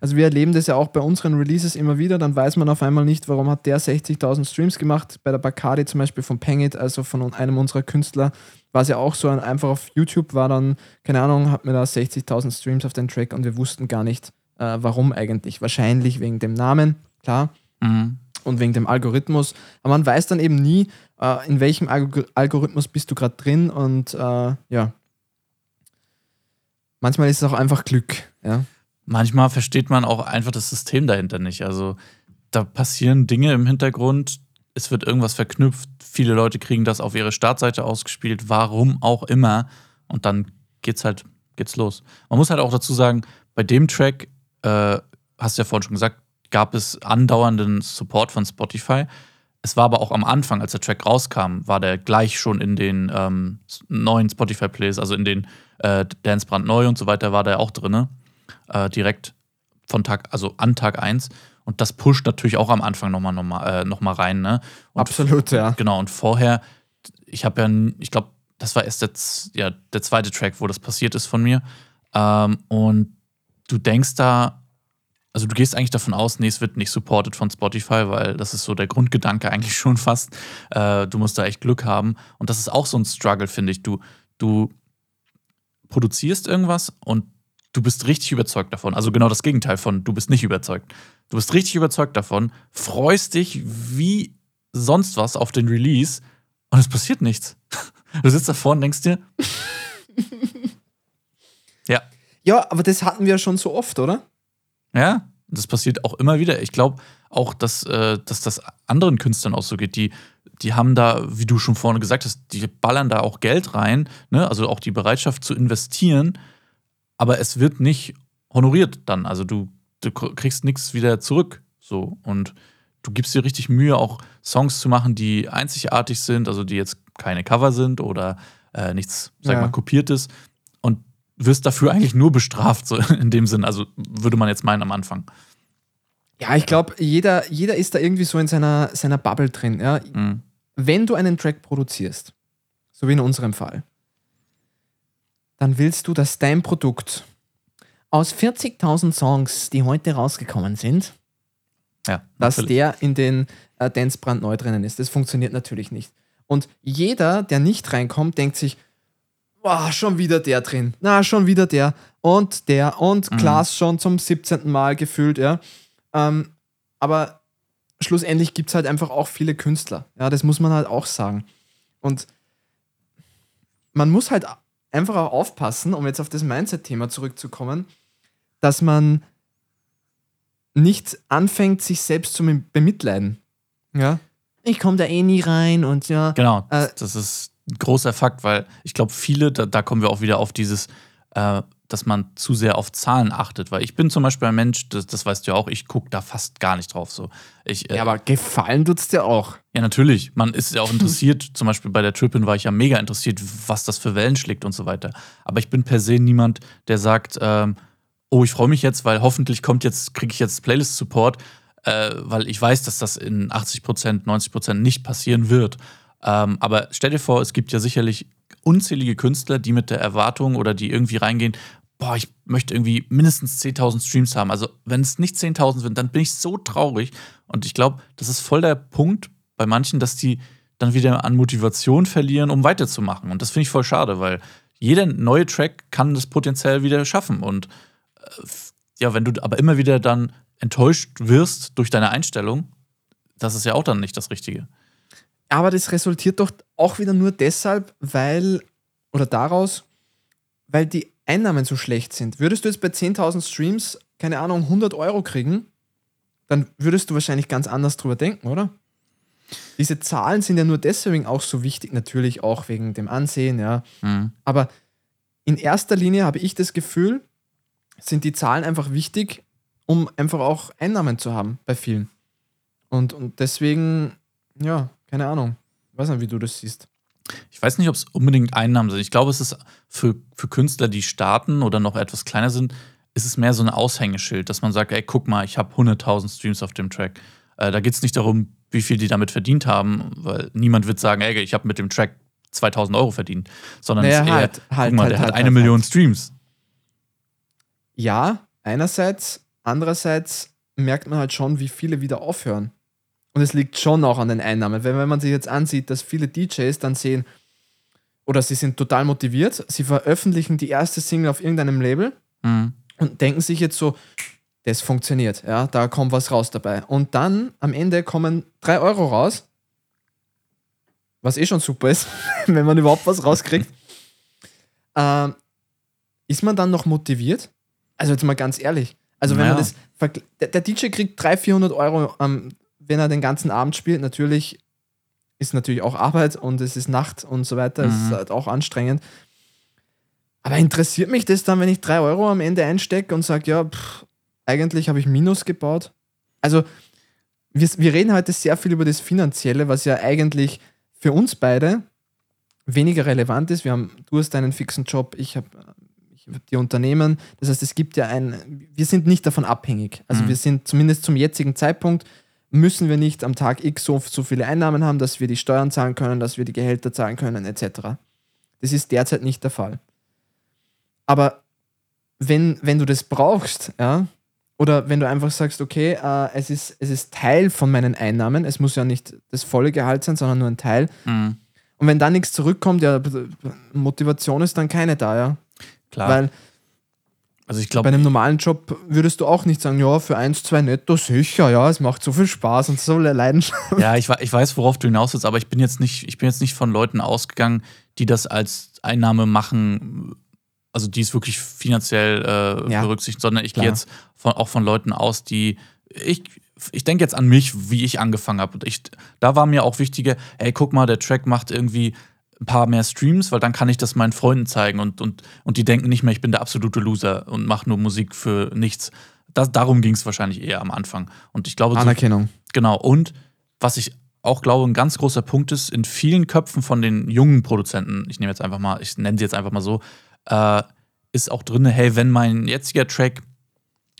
Also wir erleben das ja auch bei unseren Releases immer wieder, dann weiß man auf einmal nicht, warum hat der 60.000 Streams gemacht. Bei der Bacardi zum Beispiel von Pengit, also von einem unserer Künstler, war es ja auch so, ein, einfach auf YouTube war dann, keine Ahnung, hat mir da 60.000 Streams auf den Track und wir wussten gar nicht, äh, warum eigentlich. Wahrscheinlich wegen dem Namen, klar. Mhm. Und wegen dem Algorithmus. Aber man weiß dann eben nie, äh, in welchem Alg Algorithmus bist du gerade drin und äh, ja. Manchmal ist es auch einfach Glück, ja manchmal versteht man auch einfach das System dahinter nicht. Also da passieren Dinge im Hintergrund, es wird irgendwas verknüpft, viele Leute kriegen das auf ihre Startseite ausgespielt, warum auch immer. Und dann geht's halt, geht's los. Man muss halt auch dazu sagen, bei dem Track, äh, hast du ja vorhin schon gesagt, gab es andauernden Support von Spotify. Es war aber auch am Anfang, als der Track rauskam, war der gleich schon in den ähm, neuen Spotify-Plays, also in den äh, Dance Brand und so weiter, war der auch drin äh, direkt von Tag, also an Tag 1. Und das pusht natürlich auch am Anfang nochmal noch mal, äh, noch mal rein. Ne? Und Absolut, ja. Genau, und vorher, ich habe ja, ich glaube, das war erst der, ja, der zweite Track, wo das passiert ist von mir. Ähm, und du denkst da, also du gehst eigentlich davon aus, nee, es wird nicht supported von Spotify, weil das ist so der Grundgedanke eigentlich schon fast. Äh, du musst da echt Glück haben. Und das ist auch so ein Struggle, finde ich. Du, du produzierst irgendwas und du bist richtig überzeugt davon. Also genau das Gegenteil von du bist nicht überzeugt. Du bist richtig überzeugt davon, freust dich wie sonst was auf den Release und es passiert nichts. Du sitzt davor und denkst dir, ja. Ja, aber das hatten wir schon so oft, oder? Ja, das passiert auch immer wieder. Ich glaube auch, dass, äh, dass das anderen Künstlern auch so geht. Die, die haben da, wie du schon vorne gesagt hast, die ballern da auch Geld rein, ne? also auch die Bereitschaft zu investieren aber es wird nicht honoriert dann. Also du, du kriegst nichts wieder zurück. So. Und du gibst dir richtig Mühe, auch Songs zu machen, die einzigartig sind, also die jetzt keine Cover sind oder äh, nichts, sag ja. mal, kopiertes. Und wirst dafür eigentlich nur bestraft, so in dem Sinn. Also würde man jetzt meinen am Anfang. Ja, ich glaube, jeder, jeder ist da irgendwie so in seiner, seiner Bubble drin. Ja? Mhm. Wenn du einen Track produzierst, so wie in unserem Fall, dann willst du, dass dein Produkt aus 40.000 Songs, die heute rausgekommen sind, ja, dass der in den äh, Dance brandneu drinnen ist. Das funktioniert natürlich nicht. Und jeder, der nicht reinkommt, denkt sich, boah, schon wieder der drin. Na, schon wieder der. Und der. Und mhm. Klaas schon zum 17. Mal gefühlt, ja. Ähm, aber schlussendlich gibt es halt einfach auch viele Künstler. Ja, das muss man halt auch sagen. Und man muss halt einfach auch aufpassen, um jetzt auf das Mindset-Thema zurückzukommen, dass man nicht anfängt, sich selbst zu bemitleiden. Ja. Ich komme da eh nie rein und ja. Genau, äh, das ist ein großer Fakt, weil ich glaube, viele, da, da, kommen wir auch wieder auf dieses, äh, dass man zu sehr auf Zahlen achtet. Weil ich bin zum Beispiel ein Mensch, das, das weißt du ja auch, ich gucke da fast gar nicht drauf. So. Ich, äh, ja, aber gefallen tut es dir auch. Ja, natürlich. Man ist ja auch interessiert. zum Beispiel bei der Trippin war ich ja mega interessiert, was das für Wellen schlägt und so weiter. Aber ich bin per se niemand, der sagt, ähm, oh, ich freue mich jetzt, weil hoffentlich kommt jetzt, kriege ich jetzt Playlist-Support, äh, weil ich weiß, dass das in 80 Prozent, 90 Prozent nicht passieren wird. Ähm, aber stell dir vor, es gibt ja sicherlich unzählige Künstler, die mit der Erwartung oder die irgendwie reingehen, boah, ich möchte irgendwie mindestens 10.000 Streams haben. Also wenn es nicht 10.000 sind, dann bin ich so traurig. Und ich glaube, das ist voll der Punkt bei manchen, dass die dann wieder an Motivation verlieren, um weiterzumachen. Und das finde ich voll schade, weil jeder neue Track kann das potenziell wieder schaffen. Und äh, ja, wenn du aber immer wieder dann enttäuscht wirst durch deine Einstellung, das ist ja auch dann nicht das Richtige. Aber das resultiert doch auch wieder nur deshalb, weil, oder daraus, weil die Einnahmen so schlecht sind. Würdest du jetzt bei 10.000 Streams, keine Ahnung, 100 Euro kriegen, dann würdest du wahrscheinlich ganz anders drüber denken, oder? Diese Zahlen sind ja nur deswegen auch so wichtig, natürlich auch wegen dem Ansehen, ja. Mhm. Aber in erster Linie habe ich das Gefühl, sind die Zahlen einfach wichtig, um einfach auch Einnahmen zu haben bei vielen. Und, und deswegen, ja, keine Ahnung. Ich weiß nicht, wie du das siehst. Ich weiß nicht, ob es unbedingt Einnahmen sind. Ich glaube, es ist für, für Künstler, die starten oder noch etwas kleiner sind, ist es mehr so ein Aushängeschild, dass man sagt, ey, guck mal, ich habe 100.000 Streams auf dem Track. Äh, da geht es nicht darum, wie viel die damit verdient haben, weil niemand wird sagen, ey, ich habe mit dem Track 2000 Euro verdient, sondern naja, es ist eher, halt, halt, guck mal, halt, der halt, hat eine halt, Million halt. Streams. Ja, einerseits. Andererseits merkt man halt schon, wie viele wieder aufhören. Und es liegt schon auch an den Einnahmen. Weil wenn man sich jetzt ansieht, dass viele DJs dann sehen, oder sie sind total motiviert, sie veröffentlichen die erste Single auf irgendeinem Label mhm. und denken sich jetzt so, das funktioniert, ja, da kommt was raus dabei. Und dann am Ende kommen drei Euro raus, was eh schon super ist, wenn man überhaupt was rauskriegt. ähm, ist man dann noch motiviert? Also jetzt mal ganz ehrlich. Also wenn naja. man das, der, der DJ kriegt 300, 400 Euro am wenn er den ganzen Abend spielt, natürlich ist natürlich auch Arbeit und es ist Nacht und so weiter, mhm. es ist halt auch anstrengend. Aber interessiert mich das dann, wenn ich drei Euro am Ende einstecke und sage, ja, pff, eigentlich habe ich Minus gebaut? Also, wir, wir reden heute sehr viel über das Finanzielle, was ja eigentlich für uns beide weniger relevant ist. Wir haben, du hast einen fixen Job, ich habe ich hab die Unternehmen. Das heißt, es gibt ja ein, wir sind nicht davon abhängig. Also mhm. wir sind zumindest zum jetzigen Zeitpunkt müssen wir nicht am Tag X so, so viele Einnahmen haben, dass wir die Steuern zahlen können, dass wir die Gehälter zahlen können, etc. Das ist derzeit nicht der Fall. Aber wenn, wenn du das brauchst, ja, oder wenn du einfach sagst, okay, äh, es, ist, es ist Teil von meinen Einnahmen, es muss ja nicht das volle Gehalt sein, sondern nur ein Teil. Mhm. Und wenn da nichts zurückkommt, ja, Motivation ist dann keine da, ja. Klar. Weil also ich glaube. Bei einem normalen Job würdest du auch nicht sagen, ja, für eins, zwei netto sicher, ja, es macht so viel Spaß und so Leidenschaft. Ja, ich, ich weiß, worauf du hinaus willst, aber ich bin jetzt nicht, ich bin jetzt nicht von Leuten ausgegangen, die das als Einnahme machen, also die es wirklich finanziell äh, ja, berücksichtigen, sondern ich gehe jetzt von, auch von Leuten aus, die ich, ich denke jetzt an mich, wie ich angefangen habe. da war mir auch wichtiger, ey, guck mal, der Track macht irgendwie ein paar mehr Streams, weil dann kann ich das meinen Freunden zeigen und, und, und die denken nicht mehr, ich bin der absolute Loser und mache nur Musik für nichts. Das, darum ging es wahrscheinlich eher am Anfang. Und ich glaube. Anerkennung. So, genau. Und was ich auch glaube, ein ganz großer Punkt ist, in vielen Köpfen von den jungen Produzenten, ich nehme jetzt einfach mal, ich nenne sie jetzt einfach mal so, äh, ist auch drin, hey, wenn mein jetziger Track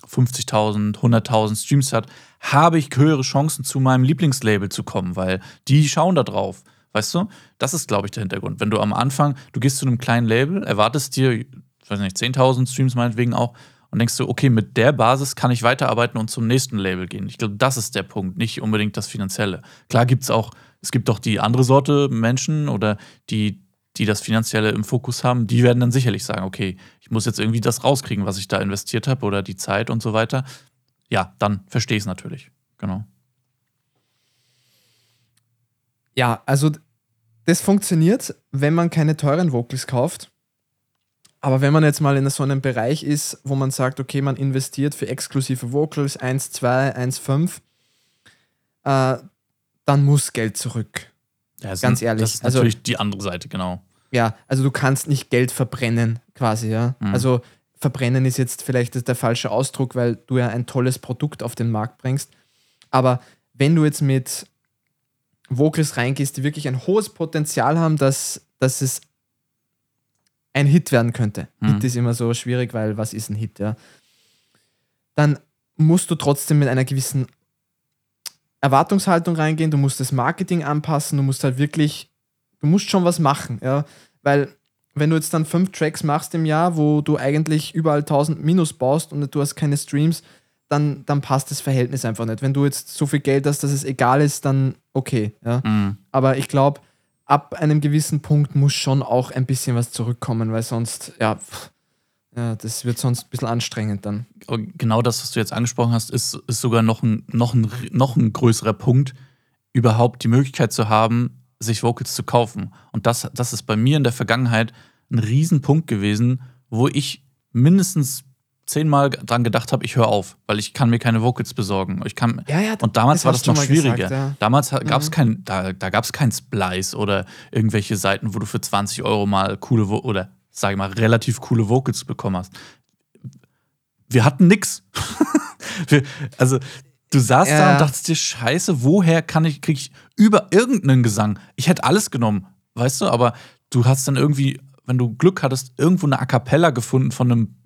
50.000, 100.000 Streams hat, habe ich höhere Chancen, zu meinem Lieblingslabel zu kommen, weil die schauen da drauf. Weißt du? Das ist, glaube ich, der Hintergrund. Wenn du am Anfang, du gehst zu einem kleinen Label, erwartest dir, weiß nicht, 10.000 Streams meinetwegen auch, und denkst du, okay, mit der Basis kann ich weiterarbeiten und zum nächsten Label gehen. Ich glaube, das ist der Punkt, nicht unbedingt das Finanzielle. Klar gibt es auch, es gibt auch die andere Sorte Menschen oder die, die das Finanzielle im Fokus haben, die werden dann sicherlich sagen, okay, ich muss jetzt irgendwie das rauskriegen, was ich da investiert habe oder die Zeit und so weiter. Ja, dann verstehe ich es natürlich. Genau. Ja, also das funktioniert, wenn man keine teuren Vocals kauft. Aber wenn man jetzt mal in so einem Bereich ist, wo man sagt, okay, man investiert für exklusive Vocals 1, 2, 1, 5, äh, dann muss Geld zurück. Ja, Ganz ehrlich. Das ist also, natürlich die andere Seite, genau. Ja, also du kannst nicht Geld verbrennen, quasi, ja. Mhm. Also verbrennen ist jetzt vielleicht der falsche Ausdruck, weil du ja ein tolles Produkt auf den Markt bringst. Aber wenn du jetzt mit Vocals reingehst, die wirklich ein hohes Potenzial haben, dass, dass es ein Hit werden könnte. Mhm. Hit ist immer so schwierig, weil was ist ein Hit, ja? Dann musst du trotzdem mit einer gewissen Erwartungshaltung reingehen, du musst das Marketing anpassen, du musst halt wirklich, du musst schon was machen, ja, weil wenn du jetzt dann fünf Tracks machst im Jahr, wo du eigentlich überall 1000 Minus baust und du hast keine Streams, dann, dann passt das Verhältnis einfach nicht. Wenn du jetzt so viel Geld hast, dass es egal ist, dann okay. Ja? Mhm. Aber ich glaube, ab einem gewissen Punkt muss schon auch ein bisschen was zurückkommen, weil sonst, ja, pff, ja, das wird sonst ein bisschen anstrengend dann. Genau das, was du jetzt angesprochen hast, ist, ist sogar noch ein, noch, ein, noch ein größerer Punkt, überhaupt die Möglichkeit zu haben, sich Vocals zu kaufen. Und das, das ist bei mir in der Vergangenheit ein Riesenpunkt gewesen, wo ich mindestens zehnmal dran gedacht habe, ich höre auf, weil ich kann mir keine Vocals besorgen. Ich kann, ja, ja, und damals war das noch schwieriger. Gesagt, ja. Damals gab es mhm. kein, da, da gab es kein Splice oder irgendwelche Seiten, wo du für 20 Euro mal coole oder sage ich mal relativ coole Vocals bekommen hast. Wir hatten nix. Wir, also du saßt da und dachtest dir, Scheiße, woher kann ich kriege ich über irgendeinen Gesang? Ich hätte alles genommen, weißt du, aber du hast dann irgendwie, wenn du Glück hattest, irgendwo eine A cappella gefunden von einem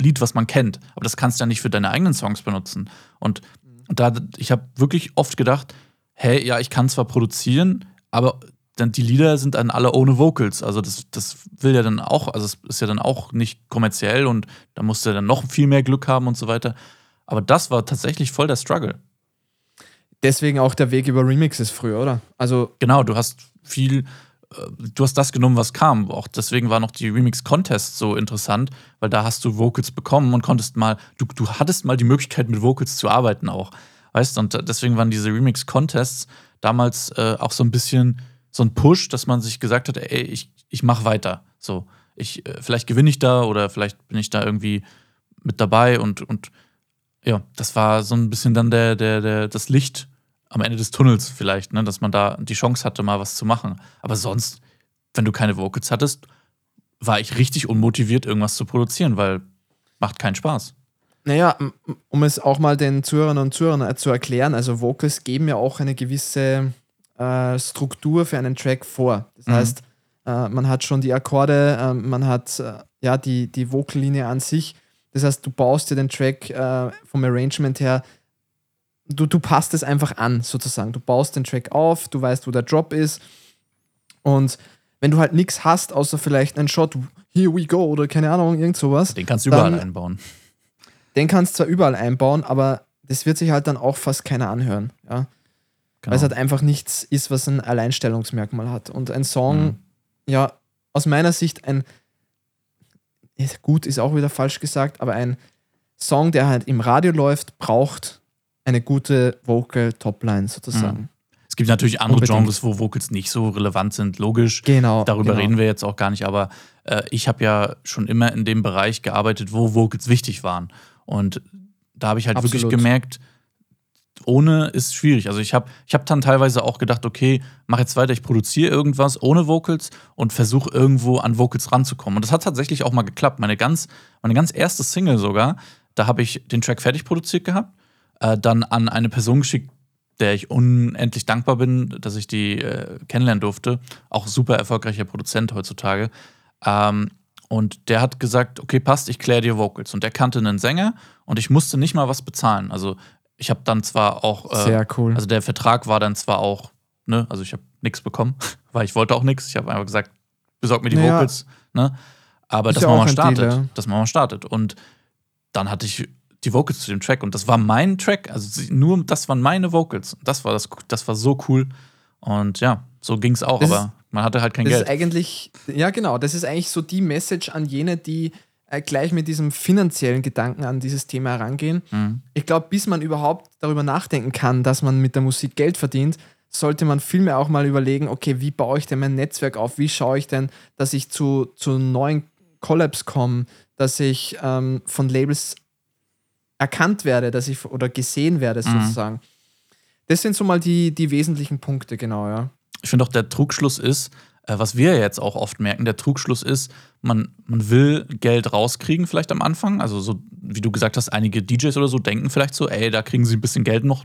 Lied, was man kennt. Aber das kannst du ja nicht für deine eigenen Songs benutzen. Und da, ich habe wirklich oft gedacht, hey, ja, ich kann zwar produzieren, aber dann die Lieder sind dann alle ohne Vocals. Also das, das will ja dann auch, also es ist ja dann auch nicht kommerziell und da musst du dann noch viel mehr Glück haben und so weiter. Aber das war tatsächlich voll der Struggle. Deswegen auch der Weg über Remixes früher, oder? Also genau, du hast viel du hast das genommen, was kam. Auch deswegen war noch die Remix-Contest so interessant, weil da hast du Vocals bekommen und konntest mal, du, du hattest mal die Möglichkeit, mit Vocals zu arbeiten auch. Weißt und deswegen waren diese Remix-Contests damals äh, auch so ein bisschen so ein Push, dass man sich gesagt hat, ey, ich, ich mach weiter. So, ich, äh, vielleicht gewinne ich da oder vielleicht bin ich da irgendwie mit dabei und, und ja, das war so ein bisschen dann der, der, der, das Licht am Ende des Tunnels vielleicht, ne, dass man da die Chance hatte, mal was zu machen. Aber sonst, wenn du keine Vocals hattest, war ich richtig unmotiviert, irgendwas zu produzieren, weil macht keinen Spaß. Naja, um es auch mal den Zuhörern und Zuhörern äh, zu erklären, also Vocals geben ja auch eine gewisse äh, Struktur für einen Track vor. Das mhm. heißt, äh, man hat schon die Akkorde, äh, man hat äh, ja die, die Vokallinie an sich. Das heißt, du baust dir den Track äh, vom Arrangement her du, du passt es einfach an, sozusagen. Du baust den Track auf, du weißt, wo der Drop ist. Und wenn du halt nichts hast, außer vielleicht einen Shot, here we go oder keine Ahnung, irgend sowas. Den kannst du überall dann, einbauen. Den kannst du zwar überall einbauen, aber das wird sich halt dann auch fast keiner anhören. Ja? Genau. Weil es halt einfach nichts ist, was ein Alleinstellungsmerkmal hat. Und ein Song, mhm. ja, aus meiner Sicht ein, gut ist auch wieder falsch gesagt, aber ein Song, der halt im Radio läuft, braucht eine gute Vocal-Topline sozusagen. Mhm. Es gibt natürlich andere Unbedingt. Genres, wo Vocals nicht so relevant sind, logisch. Genau. Darüber genau. reden wir jetzt auch gar nicht, aber äh, ich habe ja schon immer in dem Bereich gearbeitet, wo Vocals wichtig waren. Und da habe ich halt Absolut. wirklich gemerkt, ohne ist schwierig. Also ich habe ich hab dann teilweise auch gedacht, okay, mach jetzt weiter, ich produziere irgendwas ohne Vocals und versuche irgendwo an Vocals ranzukommen. Und das hat tatsächlich auch mal geklappt. Meine ganz, meine ganz erste Single sogar, da habe ich den Track fertig produziert gehabt äh, dann an eine Person geschickt, der ich unendlich dankbar bin, dass ich die äh, kennenlernen durfte. Auch super erfolgreicher Produzent heutzutage. Ähm, und der hat gesagt, okay, passt, ich kläre dir Vocals. Und der kannte einen Sänger und ich musste nicht mal was bezahlen. Also ich habe dann zwar auch, äh, sehr cool. Also der Vertrag war dann zwar auch, ne, also ich habe nichts bekommen, weil ich wollte auch nichts. Ich habe einfach gesagt, besorg mir die naja, Vocals, ne? Aber dass man mal startet, dass man mal startet. Und dann hatte ich die Vocals zu dem Track und das war mein Track, also nur das waren meine Vocals. Das war das, das war so cool und ja, so ging es auch, das aber man hatte halt kein das Geld. Das ist eigentlich, ja genau, das ist eigentlich so die Message an jene, die äh, gleich mit diesem finanziellen Gedanken an dieses Thema herangehen. Mhm. Ich glaube, bis man überhaupt darüber nachdenken kann, dass man mit der Musik Geld verdient, sollte man vielmehr auch mal überlegen, okay, wie baue ich denn mein Netzwerk auf? Wie schaue ich denn, dass ich zu, zu neuen Collabs komme, dass ich ähm, von Labels erkannt werde, dass ich oder gesehen werde, mhm. sozusagen. Das sind so mal die, die wesentlichen Punkte, genau, ja. Ich finde auch, der Trugschluss ist, äh, was wir jetzt auch oft merken, der Trugschluss ist, man, man will Geld rauskriegen, vielleicht am Anfang. Also, so wie du gesagt hast, einige DJs oder so denken vielleicht so, ey, da kriegen sie ein bisschen Geld noch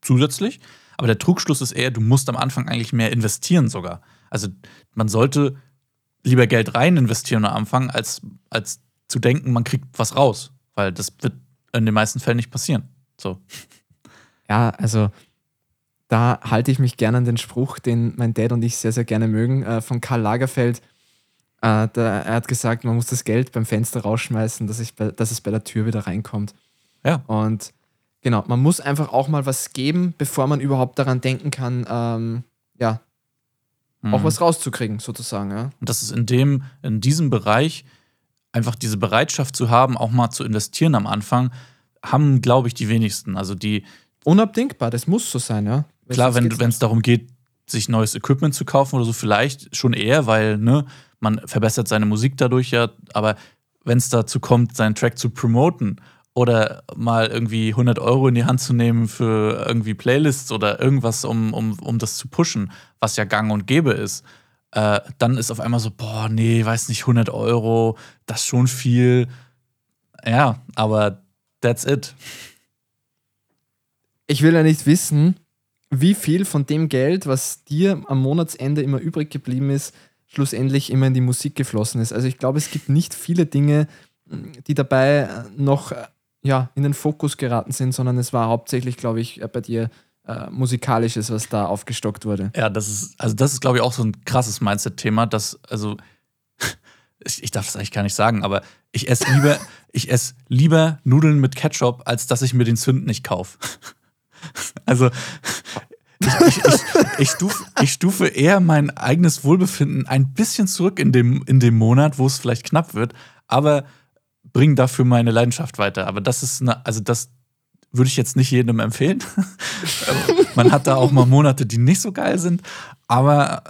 zusätzlich. Aber der Trugschluss ist eher, du musst am Anfang eigentlich mehr investieren sogar. Also, man sollte lieber Geld rein investieren am Anfang, als, als zu denken, man kriegt was raus. Weil das wird in den meisten Fällen nicht passieren. So. Ja, also da halte ich mich gerne an den Spruch, den mein Dad und ich sehr, sehr gerne mögen, äh, von Karl Lagerfeld. Äh, der, er hat gesagt, man muss das Geld beim Fenster rausschmeißen, dass, ich bei, dass es bei der Tür wieder reinkommt. Ja. Und genau, man muss einfach auch mal was geben, bevor man überhaupt daran denken kann, ähm, ja, mhm. auch was rauszukriegen, sozusagen. Ja. Und das ist in dem, in diesem Bereich einfach diese Bereitschaft zu haben, auch mal zu investieren am Anfang, haben, glaube ich, die wenigsten. Also die. Unabdingbar, das muss so sein, ja. Klar, wenn es darum geht, sich neues Equipment zu kaufen oder so, vielleicht schon eher, weil ne, man verbessert seine Musik dadurch ja. Aber wenn es dazu kommt, seinen Track zu promoten oder mal irgendwie 100 Euro in die Hand zu nehmen für irgendwie Playlists oder irgendwas, um, um, um das zu pushen, was ja gang und gäbe ist, äh, dann ist auf einmal so, boah, nee, weiß nicht, 100 Euro, das ist schon viel. Ja, aber that's it. Ich will ja nicht wissen, wie viel von dem Geld, was dir am Monatsende immer übrig geblieben ist, schlussendlich immer in die Musik geflossen ist. Also ich glaube, es gibt nicht viele Dinge, die dabei noch ja, in den Fokus geraten sind, sondern es war hauptsächlich, glaube ich, bei dir äh, musikalisches, was da aufgestockt wurde. Ja, das ist, also das ist, glaube ich, auch so ein krasses Mindset-Thema, dass, also, ich, ich, darf das eigentlich gar nicht sagen, aber ich esse lieber, ich esse lieber Nudeln mit Ketchup, als dass ich mir den Sünd nicht kaufe. also, ich, ich, ich, ich, stufe, ich stufe eher mein eigenes Wohlbefinden ein bisschen zurück in dem, in dem Monat, wo es vielleicht knapp wird, aber bringe dafür meine Leidenschaft weiter. Aber das ist eine, also das, würde ich jetzt nicht jedem empfehlen. Man hat da auch mal Monate, die nicht so geil sind. Aber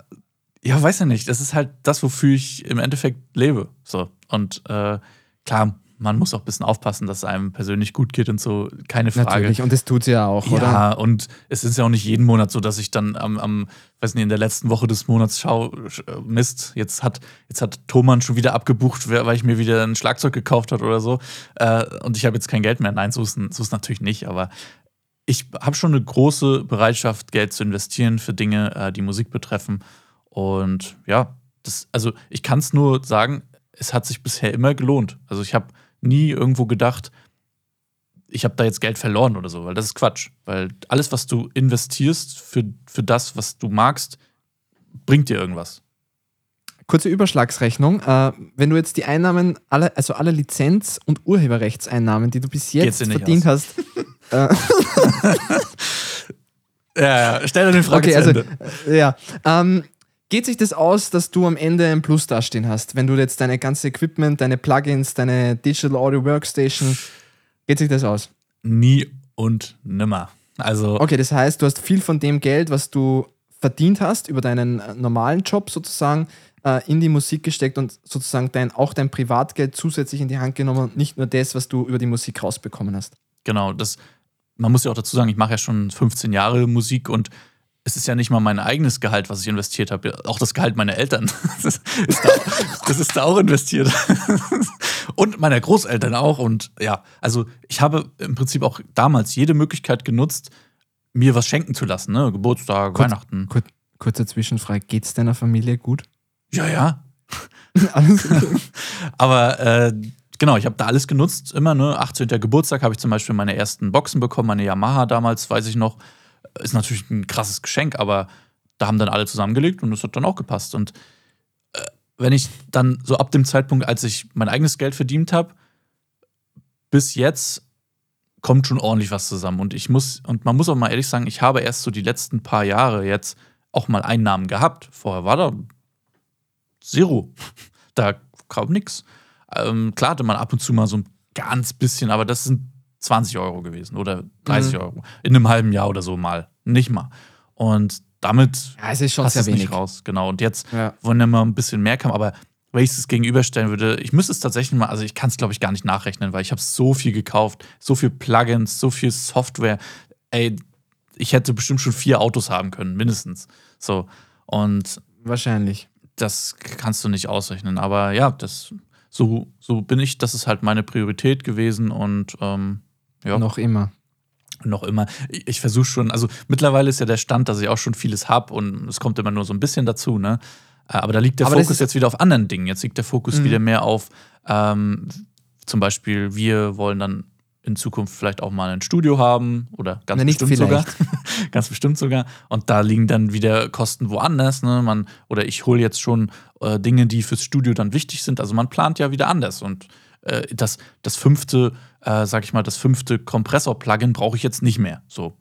ja, weiß ja nicht. Das ist halt das, wofür ich im Endeffekt lebe. So. Und äh, klar, man muss auch ein bisschen aufpassen, dass es einem persönlich gut geht und so, keine Frage. Natürlich, und das tut es ja auch, ja, oder? Ja, und es ist ja auch nicht jeden Monat so, dass ich dann am, am weiß nicht, in der letzten Woche des Monats schaue, Mist, jetzt hat, jetzt hat Thomann schon wieder abgebucht, weil ich mir wieder ein Schlagzeug gekauft habe oder so. Äh, und ich habe jetzt kein Geld mehr. Nein, so ist, so ist natürlich nicht, aber ich habe schon eine große Bereitschaft, Geld zu investieren für Dinge, äh, die Musik betreffen. Und ja, das, also ich kann es nur sagen, es hat sich bisher immer gelohnt. Also ich habe nie irgendwo gedacht, ich habe da jetzt Geld verloren oder so, weil das ist Quatsch. Weil alles, was du investierst für, für das, was du magst, bringt dir irgendwas. Kurze Überschlagsrechnung. Äh, wenn du jetzt die Einnahmen, alle, also alle Lizenz- und Urheberrechtseinnahmen, die du bis jetzt verdient aus. hast. Äh, ja, ja, stell dir eine Frage. Okay, also, äh, ja. Ähm, Geht sich das aus, dass du am Ende ein Plus dastehen hast, wenn du jetzt deine ganze Equipment, deine Plugins, deine Digital Audio Workstation, geht sich das aus? Nie und nimmer. Also okay, das heißt, du hast viel von dem Geld, was du verdient hast über deinen äh, normalen Job sozusagen, äh, in die Musik gesteckt und sozusagen dein, auch dein Privatgeld zusätzlich in die Hand genommen und nicht nur das, was du über die Musik rausbekommen hast. Genau, das, man muss ja auch dazu sagen, ich mache ja schon 15 Jahre Musik und es ist ja nicht mal mein eigenes Gehalt, was ich investiert habe. Auch das Gehalt meiner Eltern. Das ist da, das ist da auch investiert. Und meiner Großeltern auch. Und ja, also ich habe im Prinzip auch damals jede Möglichkeit genutzt, mir was schenken zu lassen. Ne? Geburtstag, Kurz, Weihnachten. Kur kurze Zwischenfrage: Geht's deiner Familie gut? Ja, ja. alles Aber äh, genau, ich habe da alles genutzt. Immer, ne? 18. Geburtstag habe ich zum Beispiel meine ersten Boxen bekommen, meine Yamaha damals, weiß ich noch ist natürlich ein krasses Geschenk, aber da haben dann alle zusammengelegt und das hat dann auch gepasst. Und äh, wenn ich dann so ab dem Zeitpunkt, als ich mein eigenes Geld verdient habe, bis jetzt kommt schon ordentlich was zusammen. Und ich muss, und man muss auch mal ehrlich sagen, ich habe erst so die letzten paar Jahre jetzt auch mal Einnahmen gehabt. Vorher war da Zero. Da kam nichts. Ähm, klar hatte man ab und zu mal so ein ganz bisschen, aber das sind 20 Euro gewesen oder 30 mhm. Euro. In einem halben Jahr oder so mal. Nicht mal. Und damit ja, es ist schon sehr wenig. nicht raus. Genau. Und jetzt, ja. wenn dann mal ein bisschen mehr kam, aber wenn ich es gegenüberstellen würde, ich müsste es tatsächlich mal, also ich kann es glaube ich gar nicht nachrechnen, weil ich habe so viel gekauft, so viel Plugins, so viel Software. Ey, ich hätte bestimmt schon vier Autos haben können, mindestens. So. Und wahrscheinlich. das kannst du nicht ausrechnen. Aber ja, das, so, so bin ich, das ist halt meine Priorität gewesen und ähm, ja. Noch immer. Noch immer. Ich, ich versuche schon, also mittlerweile ist ja der Stand, dass ich auch schon vieles habe und es kommt immer nur so ein bisschen dazu, ne? Äh, aber da liegt der Aber Fokus jetzt wieder auf anderen Dingen. Jetzt liegt der Fokus Mhm. wieder mehr auf, ähm, zum Beispiel, wir wollen dann in Zukunft vielleicht auch mal ein Studio haben oder ganz Na, bestimmt sogar. ganz bestimmt sogar. Und da liegen dann wieder Kosten woanders. Ne? Man, oder ich hole jetzt schon äh, Dinge, die fürs Studio dann wichtig sind. Also man plant ja wieder anders. Und äh, das, das fünfte, äh, sag ich mal, das fünfte Kompressor-Plugin brauche ich jetzt nicht mehr. So,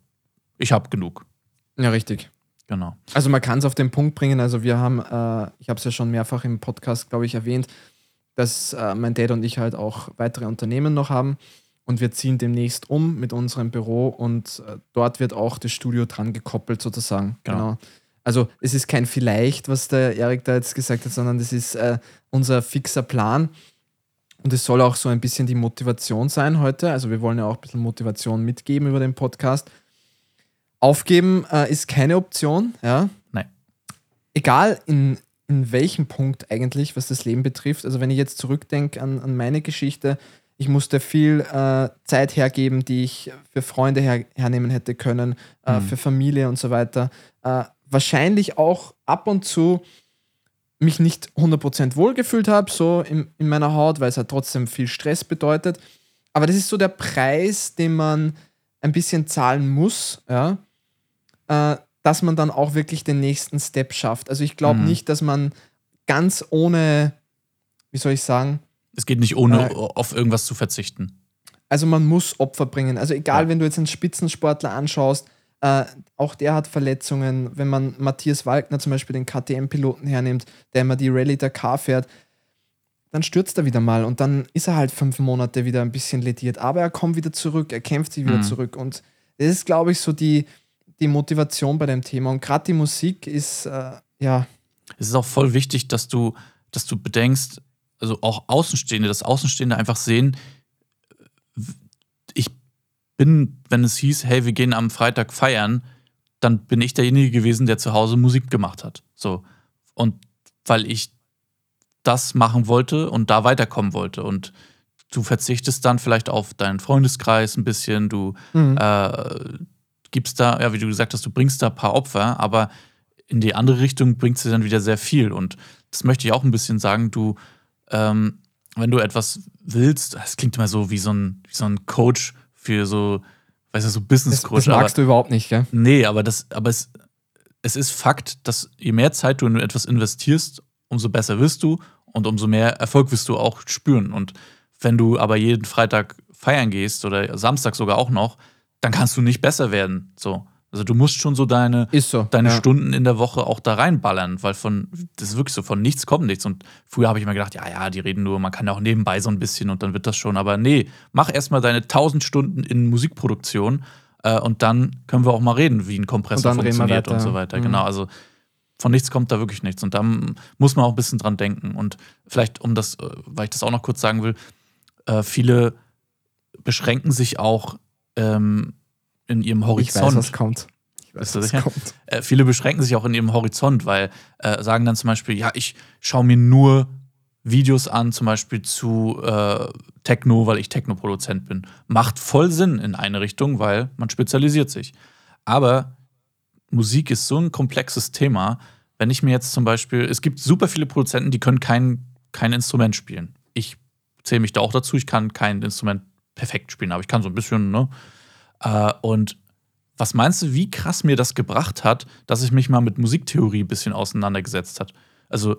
ich habe genug. Ja, richtig. Genau. Also man kann es auf den Punkt bringen. Also wir haben, äh, ich habe es ja schon mehrfach im Podcast, glaube ich, erwähnt, dass äh, mein Dad und ich halt auch weitere Unternehmen noch haben. Und wir ziehen demnächst um mit unserem Büro und äh, dort wird auch das Studio dran gekoppelt sozusagen. Genau. Also es ist kein vielleicht, was der Erik da jetzt gesagt hat, sondern das ist äh, unser fixer Plan. Und es soll auch so ein bisschen die Motivation sein heute. Also wir wollen ja auch ein bisschen Motivation mitgeben über den Podcast. Aufgeben äh, ist keine Option, ja. Nein. Egal in, in welchem Punkt eigentlich, was das Leben betrifft. Also wenn ich jetzt zurückdenke an, an meine Geschichte, ich musste viel äh, Zeit hergeben, die ich für Freunde her, hernehmen hätte können, äh, Mhm. für Familie und so weiter. Äh, wahrscheinlich auch ab und zu mich nicht 100% wohlgefühlt habe, so in, in meiner Haut, weil es halt trotzdem viel Stress bedeutet. Aber das ist so der Preis, den man ein bisschen zahlen muss, ja, äh, dass man dann auch wirklich den nächsten Step schafft. Also ich glaube Mhm. nicht, dass man ganz ohne, wie soll ich sagen, Es geht nicht ohne Äh, auf irgendwas zu verzichten. also man muss Opfer bringen. Also egal, Ja. wenn du jetzt einen Spitzensportler anschaust, äh, auch der hat Verletzungen. Wenn man Matthias Wagner zum Beispiel, den KTM-Piloten hernimmt, der immer die Rallye Dakar fährt, dann stürzt er wieder mal und dann ist er halt fünf Monate wieder ein bisschen lediert. Aber er kommt wieder zurück, er kämpft sich wieder Mhm. zurück. Und das ist, glaube ich, so die, die Motivation bei dem Thema. Und gerade die Musik ist, äh, ja, Es ist auch voll wichtig, dass du, dass du bedenkst, also auch Außenstehende, dass Außenstehende einfach sehen, bin, wenn es hieß, hey, wir gehen am Freitag feiern, dann bin ich derjenige gewesen, der zu Hause Musik gemacht hat. So. Und weil ich das machen wollte und da weiterkommen wollte. Und du verzichtest dann vielleicht auf deinen Freundeskreis ein bisschen, du Mhm. äh, gibst da, ja, wie du gesagt hast, du bringst da ein paar Opfer, aber in die andere Richtung bringt sie dann wieder sehr viel. Und das möchte ich auch ein bisschen sagen, du, ähm, wenn du etwas willst, das klingt immer so wie so ein, wie so ein Coach für so, weißt du, so das, Business-Coach. das magst du überhaupt nicht, gell? Nee, aber das, aber es, es ist Fakt, dass je mehr Zeit du in etwas investierst, umso besser wirst du und umso mehr Erfolg wirst du auch spüren. Und wenn du aber jeden Freitag feiern gehst oder Samstag sogar auch noch, dann kannst du nicht besser werden. So. Also du musst schon so deine, so. deine ja. Stunden in der Woche auch da reinballern, weil von, das ist wirklich so, von nichts kommt nichts. Und früher habe ich immer gedacht, ja, ja, die reden nur, man kann ja auch nebenbei so ein bisschen und dann wird das schon. Aber nee, mach erstmal deine 1000 Stunden in Musikproduktion äh, und dann können wir auch mal reden, wie ein Kompressor Und funktioniert und so weiter. Mhm. Genau, also von nichts kommt da wirklich nichts. Und da muss man auch ein bisschen dran denken. Und vielleicht, um das, äh, weil ich das auch noch kurz sagen will, äh, viele beschränken sich auch ähm, in ihrem Ich Horizont. weiß, was kommt. Ich weiß, was kommt. äh, viele beschränken sich auch in ihrem Horizont, weil äh, sagen dann zum Beispiel, ja, ich schaue mir nur Videos an, zum Beispiel zu äh, Techno, weil ich Techno-Produzent bin. Macht voll Sinn in eine Richtung, weil man spezialisiert sich. Aber Musik ist so ein komplexes Thema. Wenn ich mir jetzt zum Beispiel, es gibt super viele Produzenten, die können kein, kein Instrument spielen. Ich zähle mich da auch dazu, ich kann kein Instrument perfekt spielen, aber ich kann so ein bisschen, ne? Äh, und was meinst du, wie krass mir das gebracht hat, dass ich mich mal mit Musiktheorie ein bisschen auseinandergesetzt hat? Also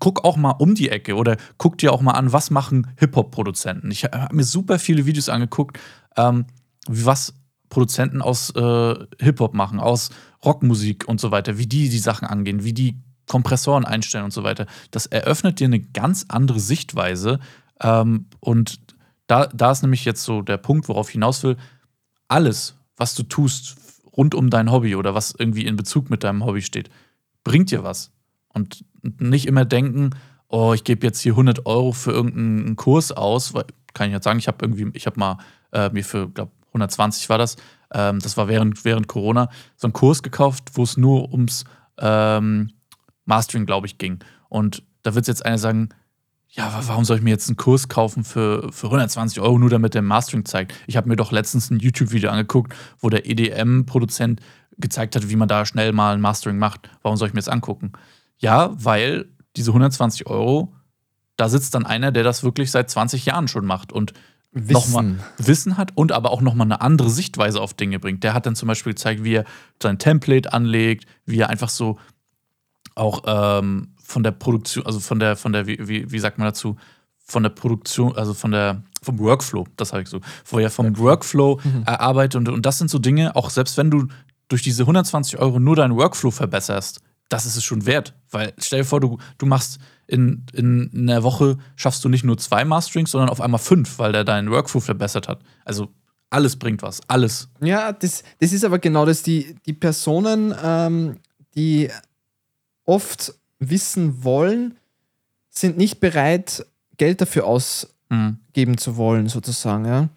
guck auch mal um die Ecke oder guck dir auch mal an, was machen Hip-Hop-Produzenten. Ich habe mir super viele Videos angeguckt, ähm, was Produzenten aus äh, Hip-Hop machen, aus Rockmusik und so weiter, wie die die Sachen angehen, wie die Kompressoren einstellen und so weiter. Das eröffnet dir eine ganz andere Sichtweise. Ähm, und da, da ist nämlich jetzt so der Punkt, worauf ich hinaus will. Alles, was du tust rund um dein Hobby oder was irgendwie in Bezug mit deinem Hobby steht, bringt dir was. Und nicht immer denken, oh, ich gebe jetzt hier 100 Euro für irgendeinen Kurs aus. Weil, kann ich jetzt sagen, ich habe irgendwie, ich habe mal äh, mir für, glaube 120 war das, ähm, das war während, während Corona, so einen Kurs gekauft, wo es nur ums, ähm, Mastering, glaube ich, ging. Und da wird jetzt einer sagen, ja, warum soll ich mir jetzt einen Kurs kaufen für, für 120 Euro, nur damit der Mastering zeigt? Ich habe mir doch letztens ein YouTube-Video angeguckt, wo der EDM-Produzent gezeigt hat, wie man da schnell mal ein Mastering macht. Warum soll ich mir das angucken? Ja, weil diese 120 Euro, da sitzt dann einer, der das wirklich seit 20 Jahren schon macht und Wissen. nochmal Wissen hat und aber auch nochmal eine andere Sichtweise auf Dinge bringt. Der hat dann zum Beispiel gezeigt, wie er sein Template anlegt, wie er einfach so auch ähm, von der Produktion, also von der, von der, wie, wie, wie sagt man dazu, von der Produktion, also von der, vom Workflow, das habe ich so, wo er vom Workflow Mhm. erarbeitet und, und das sind so Dinge, auch selbst wenn du durch diese 120 Euro nur deinen Workflow verbesserst, das ist es schon wert. Weil stell dir vor, du, du machst in, in einer Woche, schaffst du nicht nur zwei Masterings, sondern auf einmal fünf, weil der deinen Workflow verbessert hat. Also alles bringt was, alles. Ja, das, das ist aber genau das. Die, die Personen, ähm, die oft wissen wollen, sind nicht bereit, Geld dafür ausgeben Mhm. zu wollen, sozusagen. Ja?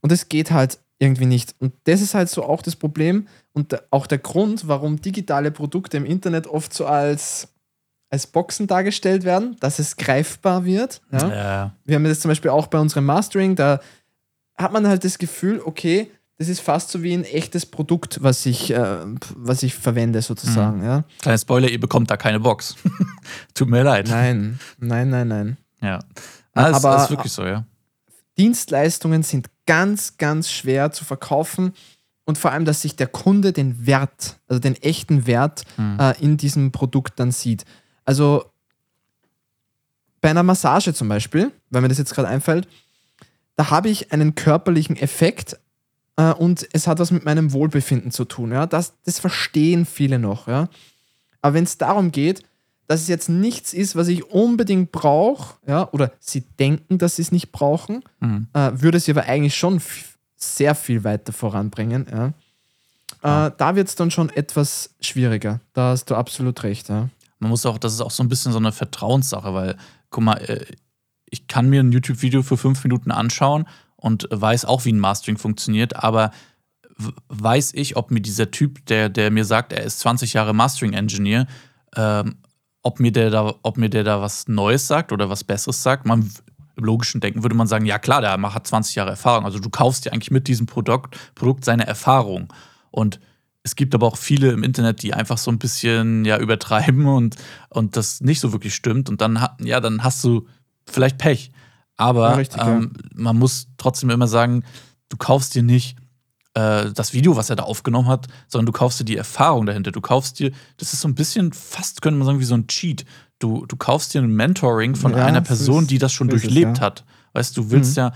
Und es geht halt irgendwie nicht. Und das ist halt so auch das Problem und auch der Grund, warum digitale Produkte im Internet oft so als, als Boxen dargestellt werden, dass es greifbar wird. Ja? Ja. wir haben das zum Beispiel auch bei unserem Mastering, da hat man halt das Gefühl, okay, das ist fast so wie ein echtes Produkt, was ich, äh, was ich verwende, sozusagen. Mhm. Ja? Kleiner Spoiler, ihr bekommt da keine Box. Tut mir leid. Nein, nein, nein, nein. Ja. Ah, ist, Aber- ist wirklich so, ja. Dienstleistungen sind ganz, ganz schwer zu verkaufen und vor allem, dass sich der Kunde den Wert, also den echten Wert Mhm. äh, in diesem Produkt dann sieht. Also bei einer Massage zum Beispiel, weil mir das jetzt gerade einfällt, da habe ich einen körperlichen Effekt äh, und es hat was mit meinem Wohlbefinden zu tun. Ja? Das, das verstehen viele noch. Ja? Aber wenn es darum geht, dass es jetzt nichts ist, was ich unbedingt brauche, ja, oder sie denken, dass sie es nicht brauchen, Mhm. äh, würde sie aber eigentlich schon sehr viel weiter voranbringen. Ja. Ja. Äh, da wird es dann schon etwas schwieriger. Da hast du absolut recht. Ja. Man muss auch, das ist auch so ein bisschen so eine Vertrauenssache, weil, guck mal, äh, ich kann mir ein YouTube-Video für fünf Minuten anschauen und weiß auch, wie ein Mastering funktioniert, aber weiß ich, ob mir dieser Typ, der, der mir sagt, er ist 20 Jahre Mastering-Engineer, ähm, ob, mir der da, ob mir der da was Neues sagt oder was Besseres sagt. Man, Im logischen Denken würde man sagen, ja klar, der hat 20 Jahre Erfahrung. Also du kaufst dir eigentlich mit diesem Produkt, Produkt seine Erfahrung. Und es gibt aber auch viele im Internet, die einfach so ein bisschen ja übertreiben und, und das nicht so wirklich stimmt. Und dann, ja, dann hast du vielleicht Pech. Aber Ja, richtig, ja. ähm, man muss trotzdem immer sagen, du kaufst dir nicht äh, das Video, was er da aufgenommen hat, sondern du kaufst dir die Erfahrung dahinter. Du kaufst dir, das ist so ein bisschen fast, könnte man sagen, wie so ein Cheat. Du, du kaufst dir ein Mentoring von Ja, einer so Person, ist- die das schon es, durchlebt ja. hat. Weißt du, du willst Mhm. ja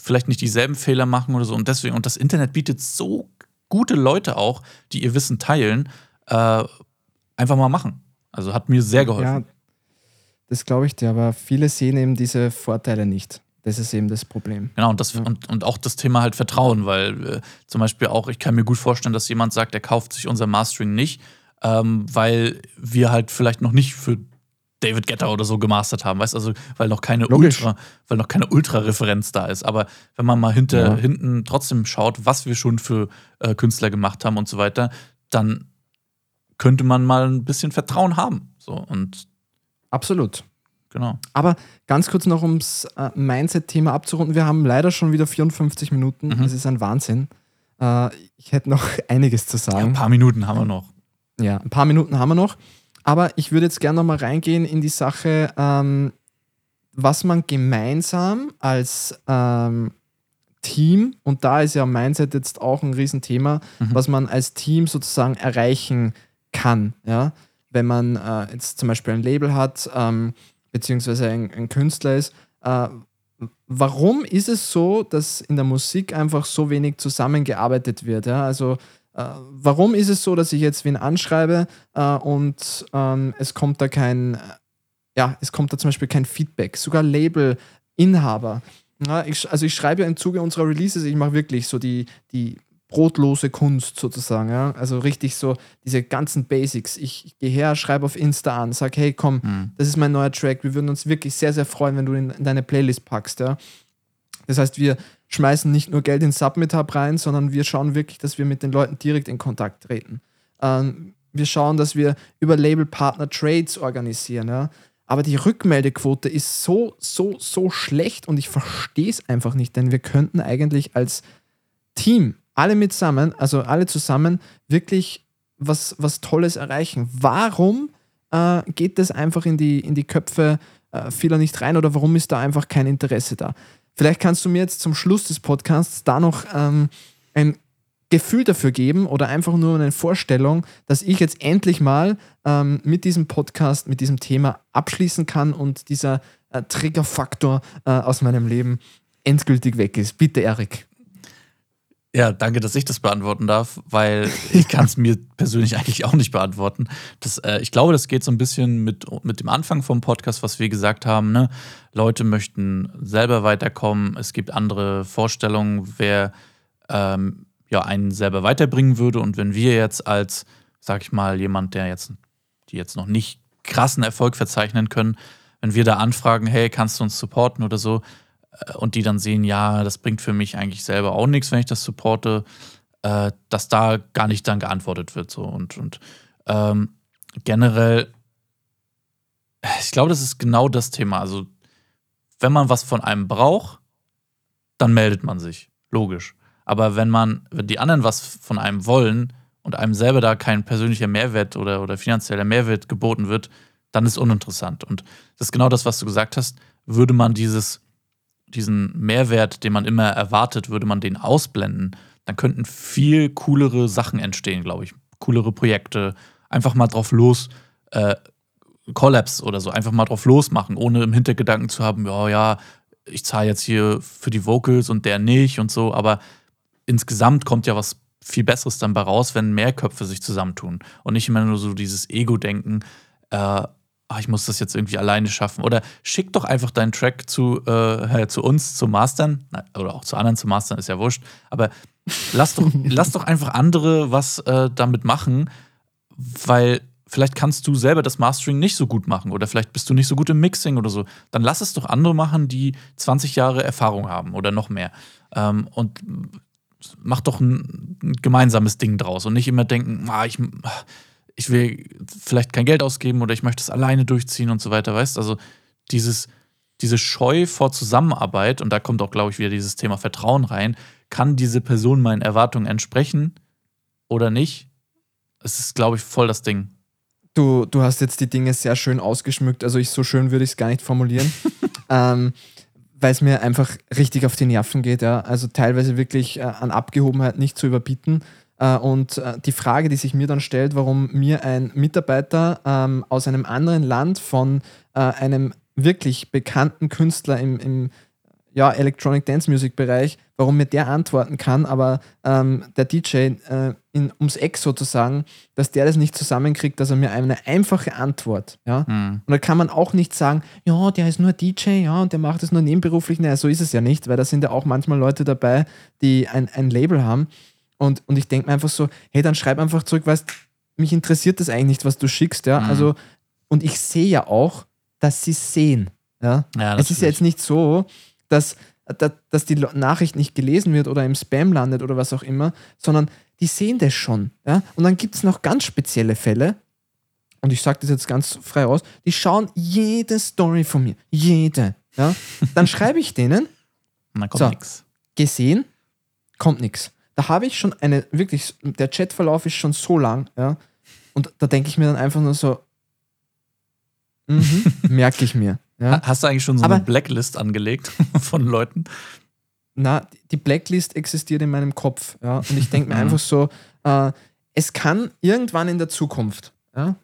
vielleicht nicht dieselben Fehler machen oder so. Und deswegen, und das Internet bietet so gute Leute auch, die ihr Wissen teilen, äh, einfach mal machen. Also hat mir sehr geholfen. ja, das glaube ich dir, aber viele sehen eben diese Vorteile nicht. Das ist eben das Problem. Genau, und, das, Ja. und, und auch das Thema halt Vertrauen, weil äh, zum Beispiel auch, ich kann mir gut vorstellen, dass jemand sagt, er kauft sich unser Mastering nicht, ähm, weil wir halt vielleicht noch nicht für David Getter oder so gemastert haben, weißt also, weil noch keine Logisch. Ultra, weil noch keine Ultra-Referenz da ist. Aber wenn man mal hinter, Ja. hinten trotzdem schaut, was wir schon für äh, Künstler gemacht haben und so weiter, dann könnte man mal ein bisschen Vertrauen haben. So, und Absolut. genau. Aber ganz kurz noch ums äh, Mindset-Thema abzurunden. Wir haben leider schon wieder 54 Minuten. Mhm. Das ist ein Wahnsinn. Äh, ich hätte noch einiges zu Ja, sagen. ein paar Minuten haben wir noch. Ja, ein paar Minuten haben wir noch. Aber ich würde jetzt gerne noch mal reingehen in die Sache, ähm, was man gemeinsam als ähm, Team, und da ist ja Mindset jetzt auch ein Riesenthema, Mhm. was man als Team sozusagen erreichen kann. Ja? Wenn man äh, jetzt zum Beispiel ein Label hat, ähm, beziehungsweise ein, ein Künstler ist. Äh, warum ist es so, dass in der Musik einfach so wenig zusammengearbeitet wird? Ja? Also äh, warum ist es so, dass ich jetzt wen anschreibe äh, und ähm, es kommt da kein, ja, es kommt da zum Beispiel kein Feedback, sogar Labelinhaber. Ja, ich, also ich schreibe ja im Zuge unserer Releases, ich mache wirklich so die, die brotlose Kunst sozusagen, ja. Also richtig so diese ganzen Basics. Ich, ich gehe her, schreibe auf Insta an, sage, hey komm, Hm. das ist mein neuer Track. Wir würden uns wirklich sehr, sehr freuen, wenn du ihn in deine Playlist packst, ja. Das heißt, wir schmeißen nicht nur Geld in Submit Hub rein, sondern wir schauen wirklich, dass wir mit den Leuten direkt in Kontakt treten. Ähm, wir schauen, dass wir über Labelpartner Trades organisieren. Ja? Aber die Rückmeldequote ist so, so, so schlecht und ich verstehe es einfach nicht, denn wir könnten eigentlich als Team, alle mit zusammen, also alle zusammen, wirklich was, was Tolles erreichen. Warum äh, geht das einfach in die, in die Köpfe äh, vieler nicht rein oder warum ist da einfach kein Interesse da? Vielleicht kannst du mir jetzt zum Schluss des Podcasts da noch ähm, ein Gefühl dafür geben oder einfach nur eine Vorstellung, dass ich jetzt endlich mal ähm, mit diesem Podcast, mit diesem Thema abschließen kann und dieser äh, Triggerfaktor äh, aus meinem Leben endgültig weg ist. Bitte, Erik. Ja, danke, dass ich das beantworten darf, weil ich kann es mir persönlich eigentlich auch nicht beantworten. Das, äh, ich glaube, das geht so ein bisschen mit, mit dem Anfang vom Podcast, was wir gesagt haben. Ne? Leute möchten selber weiterkommen. Es gibt andere Vorstellungen, wer ähm, ja, einen selber weiterbringen würde. Und wenn wir jetzt als, sag ich mal, jemand, der jetzt, die jetzt noch nicht krassen Erfolg verzeichnen können, wenn wir da anfragen, hey, kannst du uns supporten oder so, und die dann sehen, ja, das bringt für mich eigentlich selber auch nichts, wenn ich das supporte, äh, dass da gar nicht dann geantwortet wird. So. Und, und ähm, generell, ich glaube, das ist genau das Thema. Also, wenn man was von einem braucht, dann meldet man sich. Logisch. Aber wenn man, wenn die anderen was von einem wollen und einem selber da kein persönlicher Mehrwert oder, oder finanzieller Mehrwert geboten wird, dann ist uninteressant. Und das ist genau das, was du gesagt hast. Würde man dieses, diesen Mehrwert, den man immer erwartet, würde man den ausblenden, dann könnten viel coolere Sachen entstehen, glaube ich. Coolere Projekte. Einfach mal drauf los, äh, Collabs oder so, einfach mal drauf losmachen, ohne im Hintergedanken zu haben, ja, ja, ich zahle jetzt hier für die Vocals und der nicht und so, aber insgesamt kommt ja was viel Besseres dann bei raus, wenn mehr Köpfe sich zusammentun und nicht immer nur so dieses Ego-Denken, äh, ach, ich muss das jetzt irgendwie alleine schaffen. Oder schick doch einfach deinen Track zu, äh, zu uns zu mastern, oder auch zu anderen zu mastern, ist ja wurscht, aber lass doch, lass doch einfach andere was äh, damit machen, weil vielleicht kannst du selber das Mastering nicht so gut machen oder vielleicht bist du nicht so gut im Mixing oder so. Dann lass es doch andere machen, die 20 Jahre Erfahrung haben oder noch mehr. Ähm, und mach doch ein, ein, gemeinsames Ding draus und nicht immer denken, ah, ich, ich will vielleicht kein Geld ausgeben oder ich möchte es alleine durchziehen und so weiter, weißt Also dieses, diese Scheu vor Zusammenarbeit, und da kommt auch, glaube ich, wieder dieses Thema Vertrauen rein, kann diese Person meinen Erwartungen entsprechen oder nicht? Es ist, glaube ich, voll das Ding. Du, du hast jetzt die Dinge sehr schön ausgeschmückt, also ich, so schön würde ich es gar nicht formulieren. ähm, weil es mir einfach richtig auf die Nerven geht. Ja. Also teilweise wirklich äh, an Abgehobenheit nicht zu überbieten. Äh, und äh, die Frage, die sich mir dann stellt, warum mir ein Mitarbeiter ähm, aus einem anderen Land von äh, einem wirklich bekannten Künstler im, im ja, Electronic Dance Music Bereich, warum mir der antworten kann, aber ähm, der DJ äh, in, ums Eck sozusagen, dass der das nicht zusammenkriegt, dass er mir eine einfache Antwort, ja. Mhm. Und da kann man auch nicht sagen, ja, der ist nur DJ, ja, und der macht es nur nebenberuflich. Naja, so ist es ja nicht, weil da sind ja auch manchmal Leute dabei, die ein, ein Label haben. Und, und ich denke mir einfach so, hey, dann schreib einfach zurück, weißt, mich interessiert das eigentlich nicht, was du schickst, ja. Mhm. Also, und ich sehe ja auch, dass sie sehen. Ja, ja es ist ja jetzt nicht so, dass, dass, dass die Nachricht nicht gelesen wird oder im Spam landet oder was auch immer, sondern die sehen das schon. Ja? Und dann gibt es noch ganz spezielle Fälle, und ich sage das jetzt ganz frei raus, die schauen jede Story von mir. Jede. Ja? Dann schreibe ich denen. Dann kommt so, nichts. Gesehen, kommt nichts. Da habe ich schon eine, wirklich, der Chatverlauf ist schon so lang, ja. Und da denke ich mir dann einfach nur so, mhm, merke ich mir. Ja? Hast du eigentlich schon so Aber, eine Blacklist angelegt von Leuten? Na, die Blacklist existiert in meinem Kopf. Ja? Und ich denke mir einfach so, äh, es kann irgendwann in der Zukunft, ja?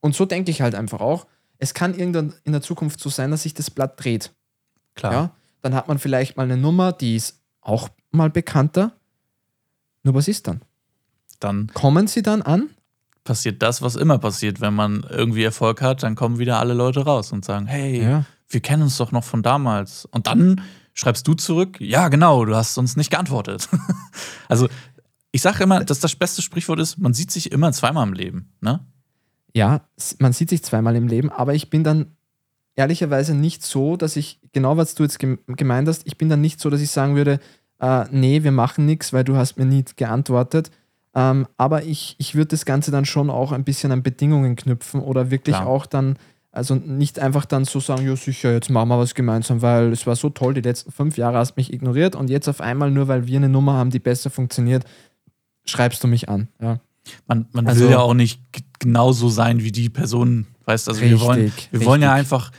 und so denke ich halt einfach auch, es kann irgendwann in der Zukunft so sein, dass sich das Blatt dreht. Klar. Ja? Dann hat man vielleicht mal eine Nummer, die ist auch mal bekannter. Nur was ist dann? Dann kommen sie dann an passiert das, was immer passiert. Wenn man irgendwie Erfolg hat, dann kommen wieder alle Leute raus und sagen, hey, ja. wir kennen uns doch noch von damals. Und dann schreibst du zurück, ja, genau, du hast uns nicht geantwortet. also ich sage immer, dass das beste Sprichwort ist, man sieht sich immer zweimal im Leben. Ne? Ja, man sieht sich zweimal im Leben, aber ich bin dann ehrlicherweise nicht so, dass ich, genau was du jetzt gemeint hast, ich bin dann nicht so, dass ich sagen würde, äh, nee, wir machen nichts, weil du hast mir nie geantwortet, Ähm, aber ich, ich würde das Ganze dann schon auch ein bisschen an Bedingungen knüpfen oder wirklich Klar. auch dann, also nicht einfach dann so sagen, ja sicher, jetzt machen wir was gemeinsam, weil es war so toll, die letzten fünf Jahre hast mich ignoriert und jetzt auf einmal, nur weil wir eine Nummer haben, die besser funktioniert, schreibst du mich an. Ja. Man, man Also- will ja auch nicht genauso sein wie die Person, weißt also wir wollen, Richtig, wir wollen ja richtig. einfach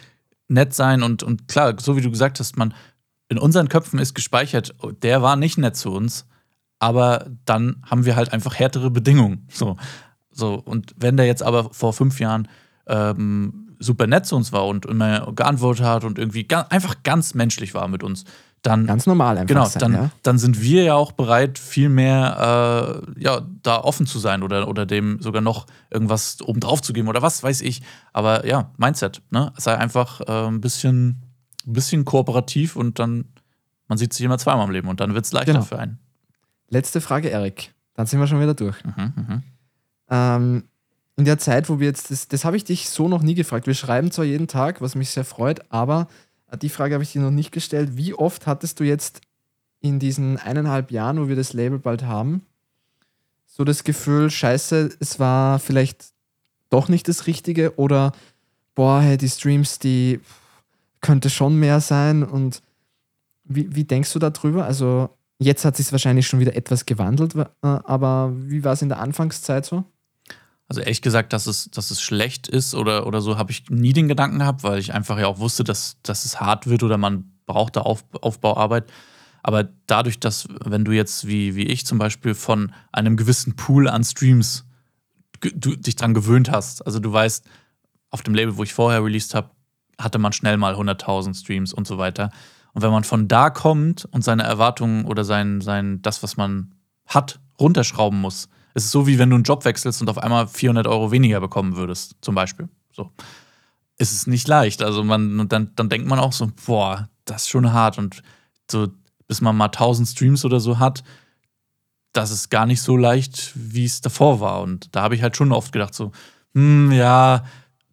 nett sein und, und klar, so wie du gesagt hast, man in unseren Köpfen ist gespeichert, oh, der war nicht nett zu uns, aber dann haben wir halt einfach härtere Bedingungen. So, so und wenn der jetzt aber vor fünf Jahren ähm, super nett zu uns war und immer geantwortet hat und irgendwie ga einfach ganz menschlich war mit uns, dann Ganz normal einfach Genau, sein. dann, ja. dann sind wir ja auch bereit, viel mehr äh, ja, da offen zu sein oder, oder dem sogar noch irgendwas obendrauf zu geben oder was weiß ich. Aber ja, Mindset, ne? Sei einfach äh, ein bisschen, ein bisschen kooperativ und dann, man sieht sich immer zweimal im Leben und dann wird es leichter Genau. für einen. Letzte Frage, Erik. Dann sind wir schon wieder durch. Mhm, mhm. Ähm, in der Zeit, wo wir jetzt, das, das habe ich dich so noch nie gefragt. Wir schreiben zwar jeden Tag, was mich sehr freut, aber äh, die Frage habe ich dir noch nicht gestellt. Wie oft hattest du jetzt in diesen eineinhalb Jahren, wo wir das Label bald haben, so das Gefühl, scheiße, es war vielleicht doch nicht das Richtige oder boah, hey, die Streams, die könnte schon mehr sein und wie, wie denkst du darüber? Also jetzt hat sich wahrscheinlich schon wieder etwas gewandelt, äh, aber wie war es in der Anfangszeit so? Also ehrlich gesagt, dass es, dass es schlecht ist oder, oder so, habe ich nie den Gedanken gehabt, weil ich einfach ja auch wusste, dass, dass es hart wird oder man braucht da Auf, Aufbauarbeit. Aber dadurch, dass, wenn du jetzt wie, wie ich zum Beispiel von einem gewissen Pool an Streams du dich dran gewöhnt hast, also du weißt, auf dem Label, wo ich vorher released habe, hatte man schnell mal 100.000 Streams und so weiter. Und wenn man von da kommt und seine Erwartungen oder sein, sein, das, was man hat, runterschrauben muss, es ist so, wie wenn du einen Job wechselst und auf einmal 400 Euro weniger bekommen würdest, zum Beispiel. So. Es nicht leicht. Also man, dann, dann denkt man auch so, boah, das ist schon hart. Und so, bis man mal 1000 Streams oder so hat, das ist gar nicht so leicht, wie es davor war. Und da habe ich halt schon oft gedacht, so, hm, ja,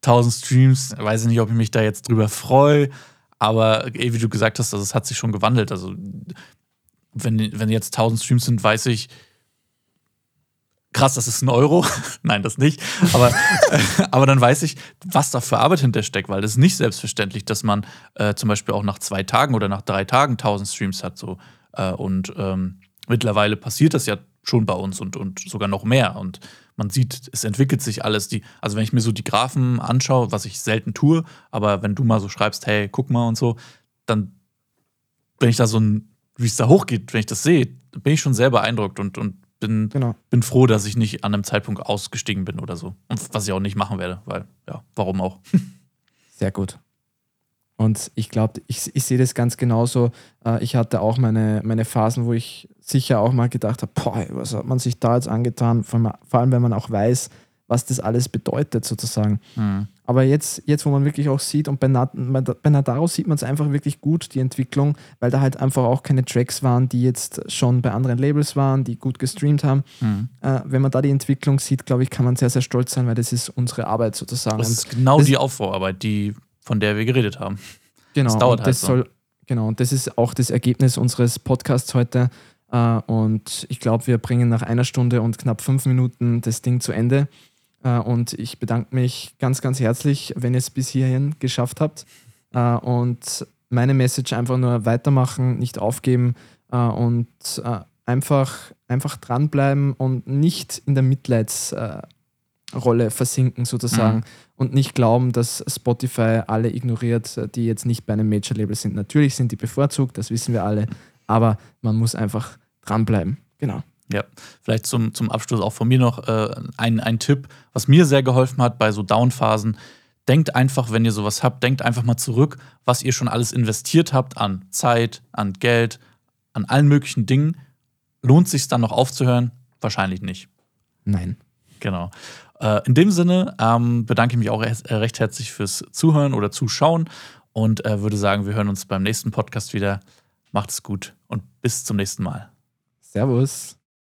1000 Streams, weiß ich nicht, ob ich mich da jetzt drüber freue. Aber eh, wie du gesagt hast, also, es hat sich schon gewandelt. Also, wenn, wenn jetzt 1000 Streams sind, weiß ich, krass, das ist ein Euro. Nein, das nicht. Aber, aber dann weiß ich, was da für Arbeit hintersteckt, weil das ist nicht selbstverständlich, dass man äh, zum Beispiel auch nach zwei Tagen oder nach drei Tagen 1000 Streams hat. So. Äh, und ähm, mittlerweile passiert das ja schon bei uns und, und sogar noch mehr. Und man sieht, es entwickelt sich alles. Die, also wenn ich mir so die Graphen anschaue, was ich selten tue, aber wenn du mal so schreibst, hey, guck mal und so, dann, wenn ich da so ein, wie es da hochgeht, wenn ich das sehe, bin ich schon sehr beeindruckt und, und bin, Genau. bin froh, dass ich nicht an einem Zeitpunkt ausgestiegen bin oder so. Und was ich auch nicht machen werde, weil, ja, warum auch? Sehr gut. Und ich glaube, ich, ich sehe das ganz genauso. Äh, Ich hatte auch meine, meine Phasen, wo ich sicher auch mal gedacht habe, boah, was hat man sich da jetzt angetan, vor allem- wenn man auch weiß, was das alles bedeutet sozusagen. Hm. Aber jetzt, jetzt, wo man wirklich auch sieht, und bei, Nadaro sieht man es einfach wirklich gut, die Entwicklung, weil da halt einfach auch keine Tracks waren, die jetzt schon bei anderen Labels waren, die gut gestreamt haben. Hm. Äh, wenn man da die Entwicklung sieht, glaube ich, kann man sehr, sehr stolz sein, weil das ist unsere Arbeit sozusagen. Das ist genau das- die Aufbauarbeit, die, von der wir geredet haben. Genau, Das dauert und halt das so. soll, genau, und das ist auch das Ergebnis unseres Podcasts heute. Äh, und ich glaube, wir bringen nach einer Stunde und knapp fünf Minuten das Ding zu Ende. Äh, und ich bedanke mich ganz, ganz herzlich, wenn ihr es bis hierhin geschafft habt. Äh, und meine Message einfach nur weitermachen, nicht aufgeben und einfach, einfach dranbleiben und nicht in der Mitleidsrolle versinken sozusagen Mhm. und nicht glauben, dass Spotify alle ignoriert, die jetzt nicht bei einem Major-Label sind. Natürlich sind die bevorzugt, das wissen wir alle, aber man muss einfach dranbleiben. Genau. Ja, vielleicht zum, zum Abschluss auch von mir noch äh, ein, ein Tipp, was mir sehr geholfen hat bei so Downphasen. Denkt einfach, wenn ihr sowas habt, denkt einfach mal zurück, was ihr schon alles investiert habt an Zeit, an Geld, an allen möglichen Dingen. Lohnt sich dann noch aufzuhören? Wahrscheinlich nicht. Nein. Genau. Äh, in dem Sinne ähm, bedanke ich mich auch äh, recht herzlich fürs Zuhören oder Zuschauen und äh, würde sagen, wir hören uns beim nächsten Podcast wieder. Macht es gut und bis zum nächsten Mal. Servus.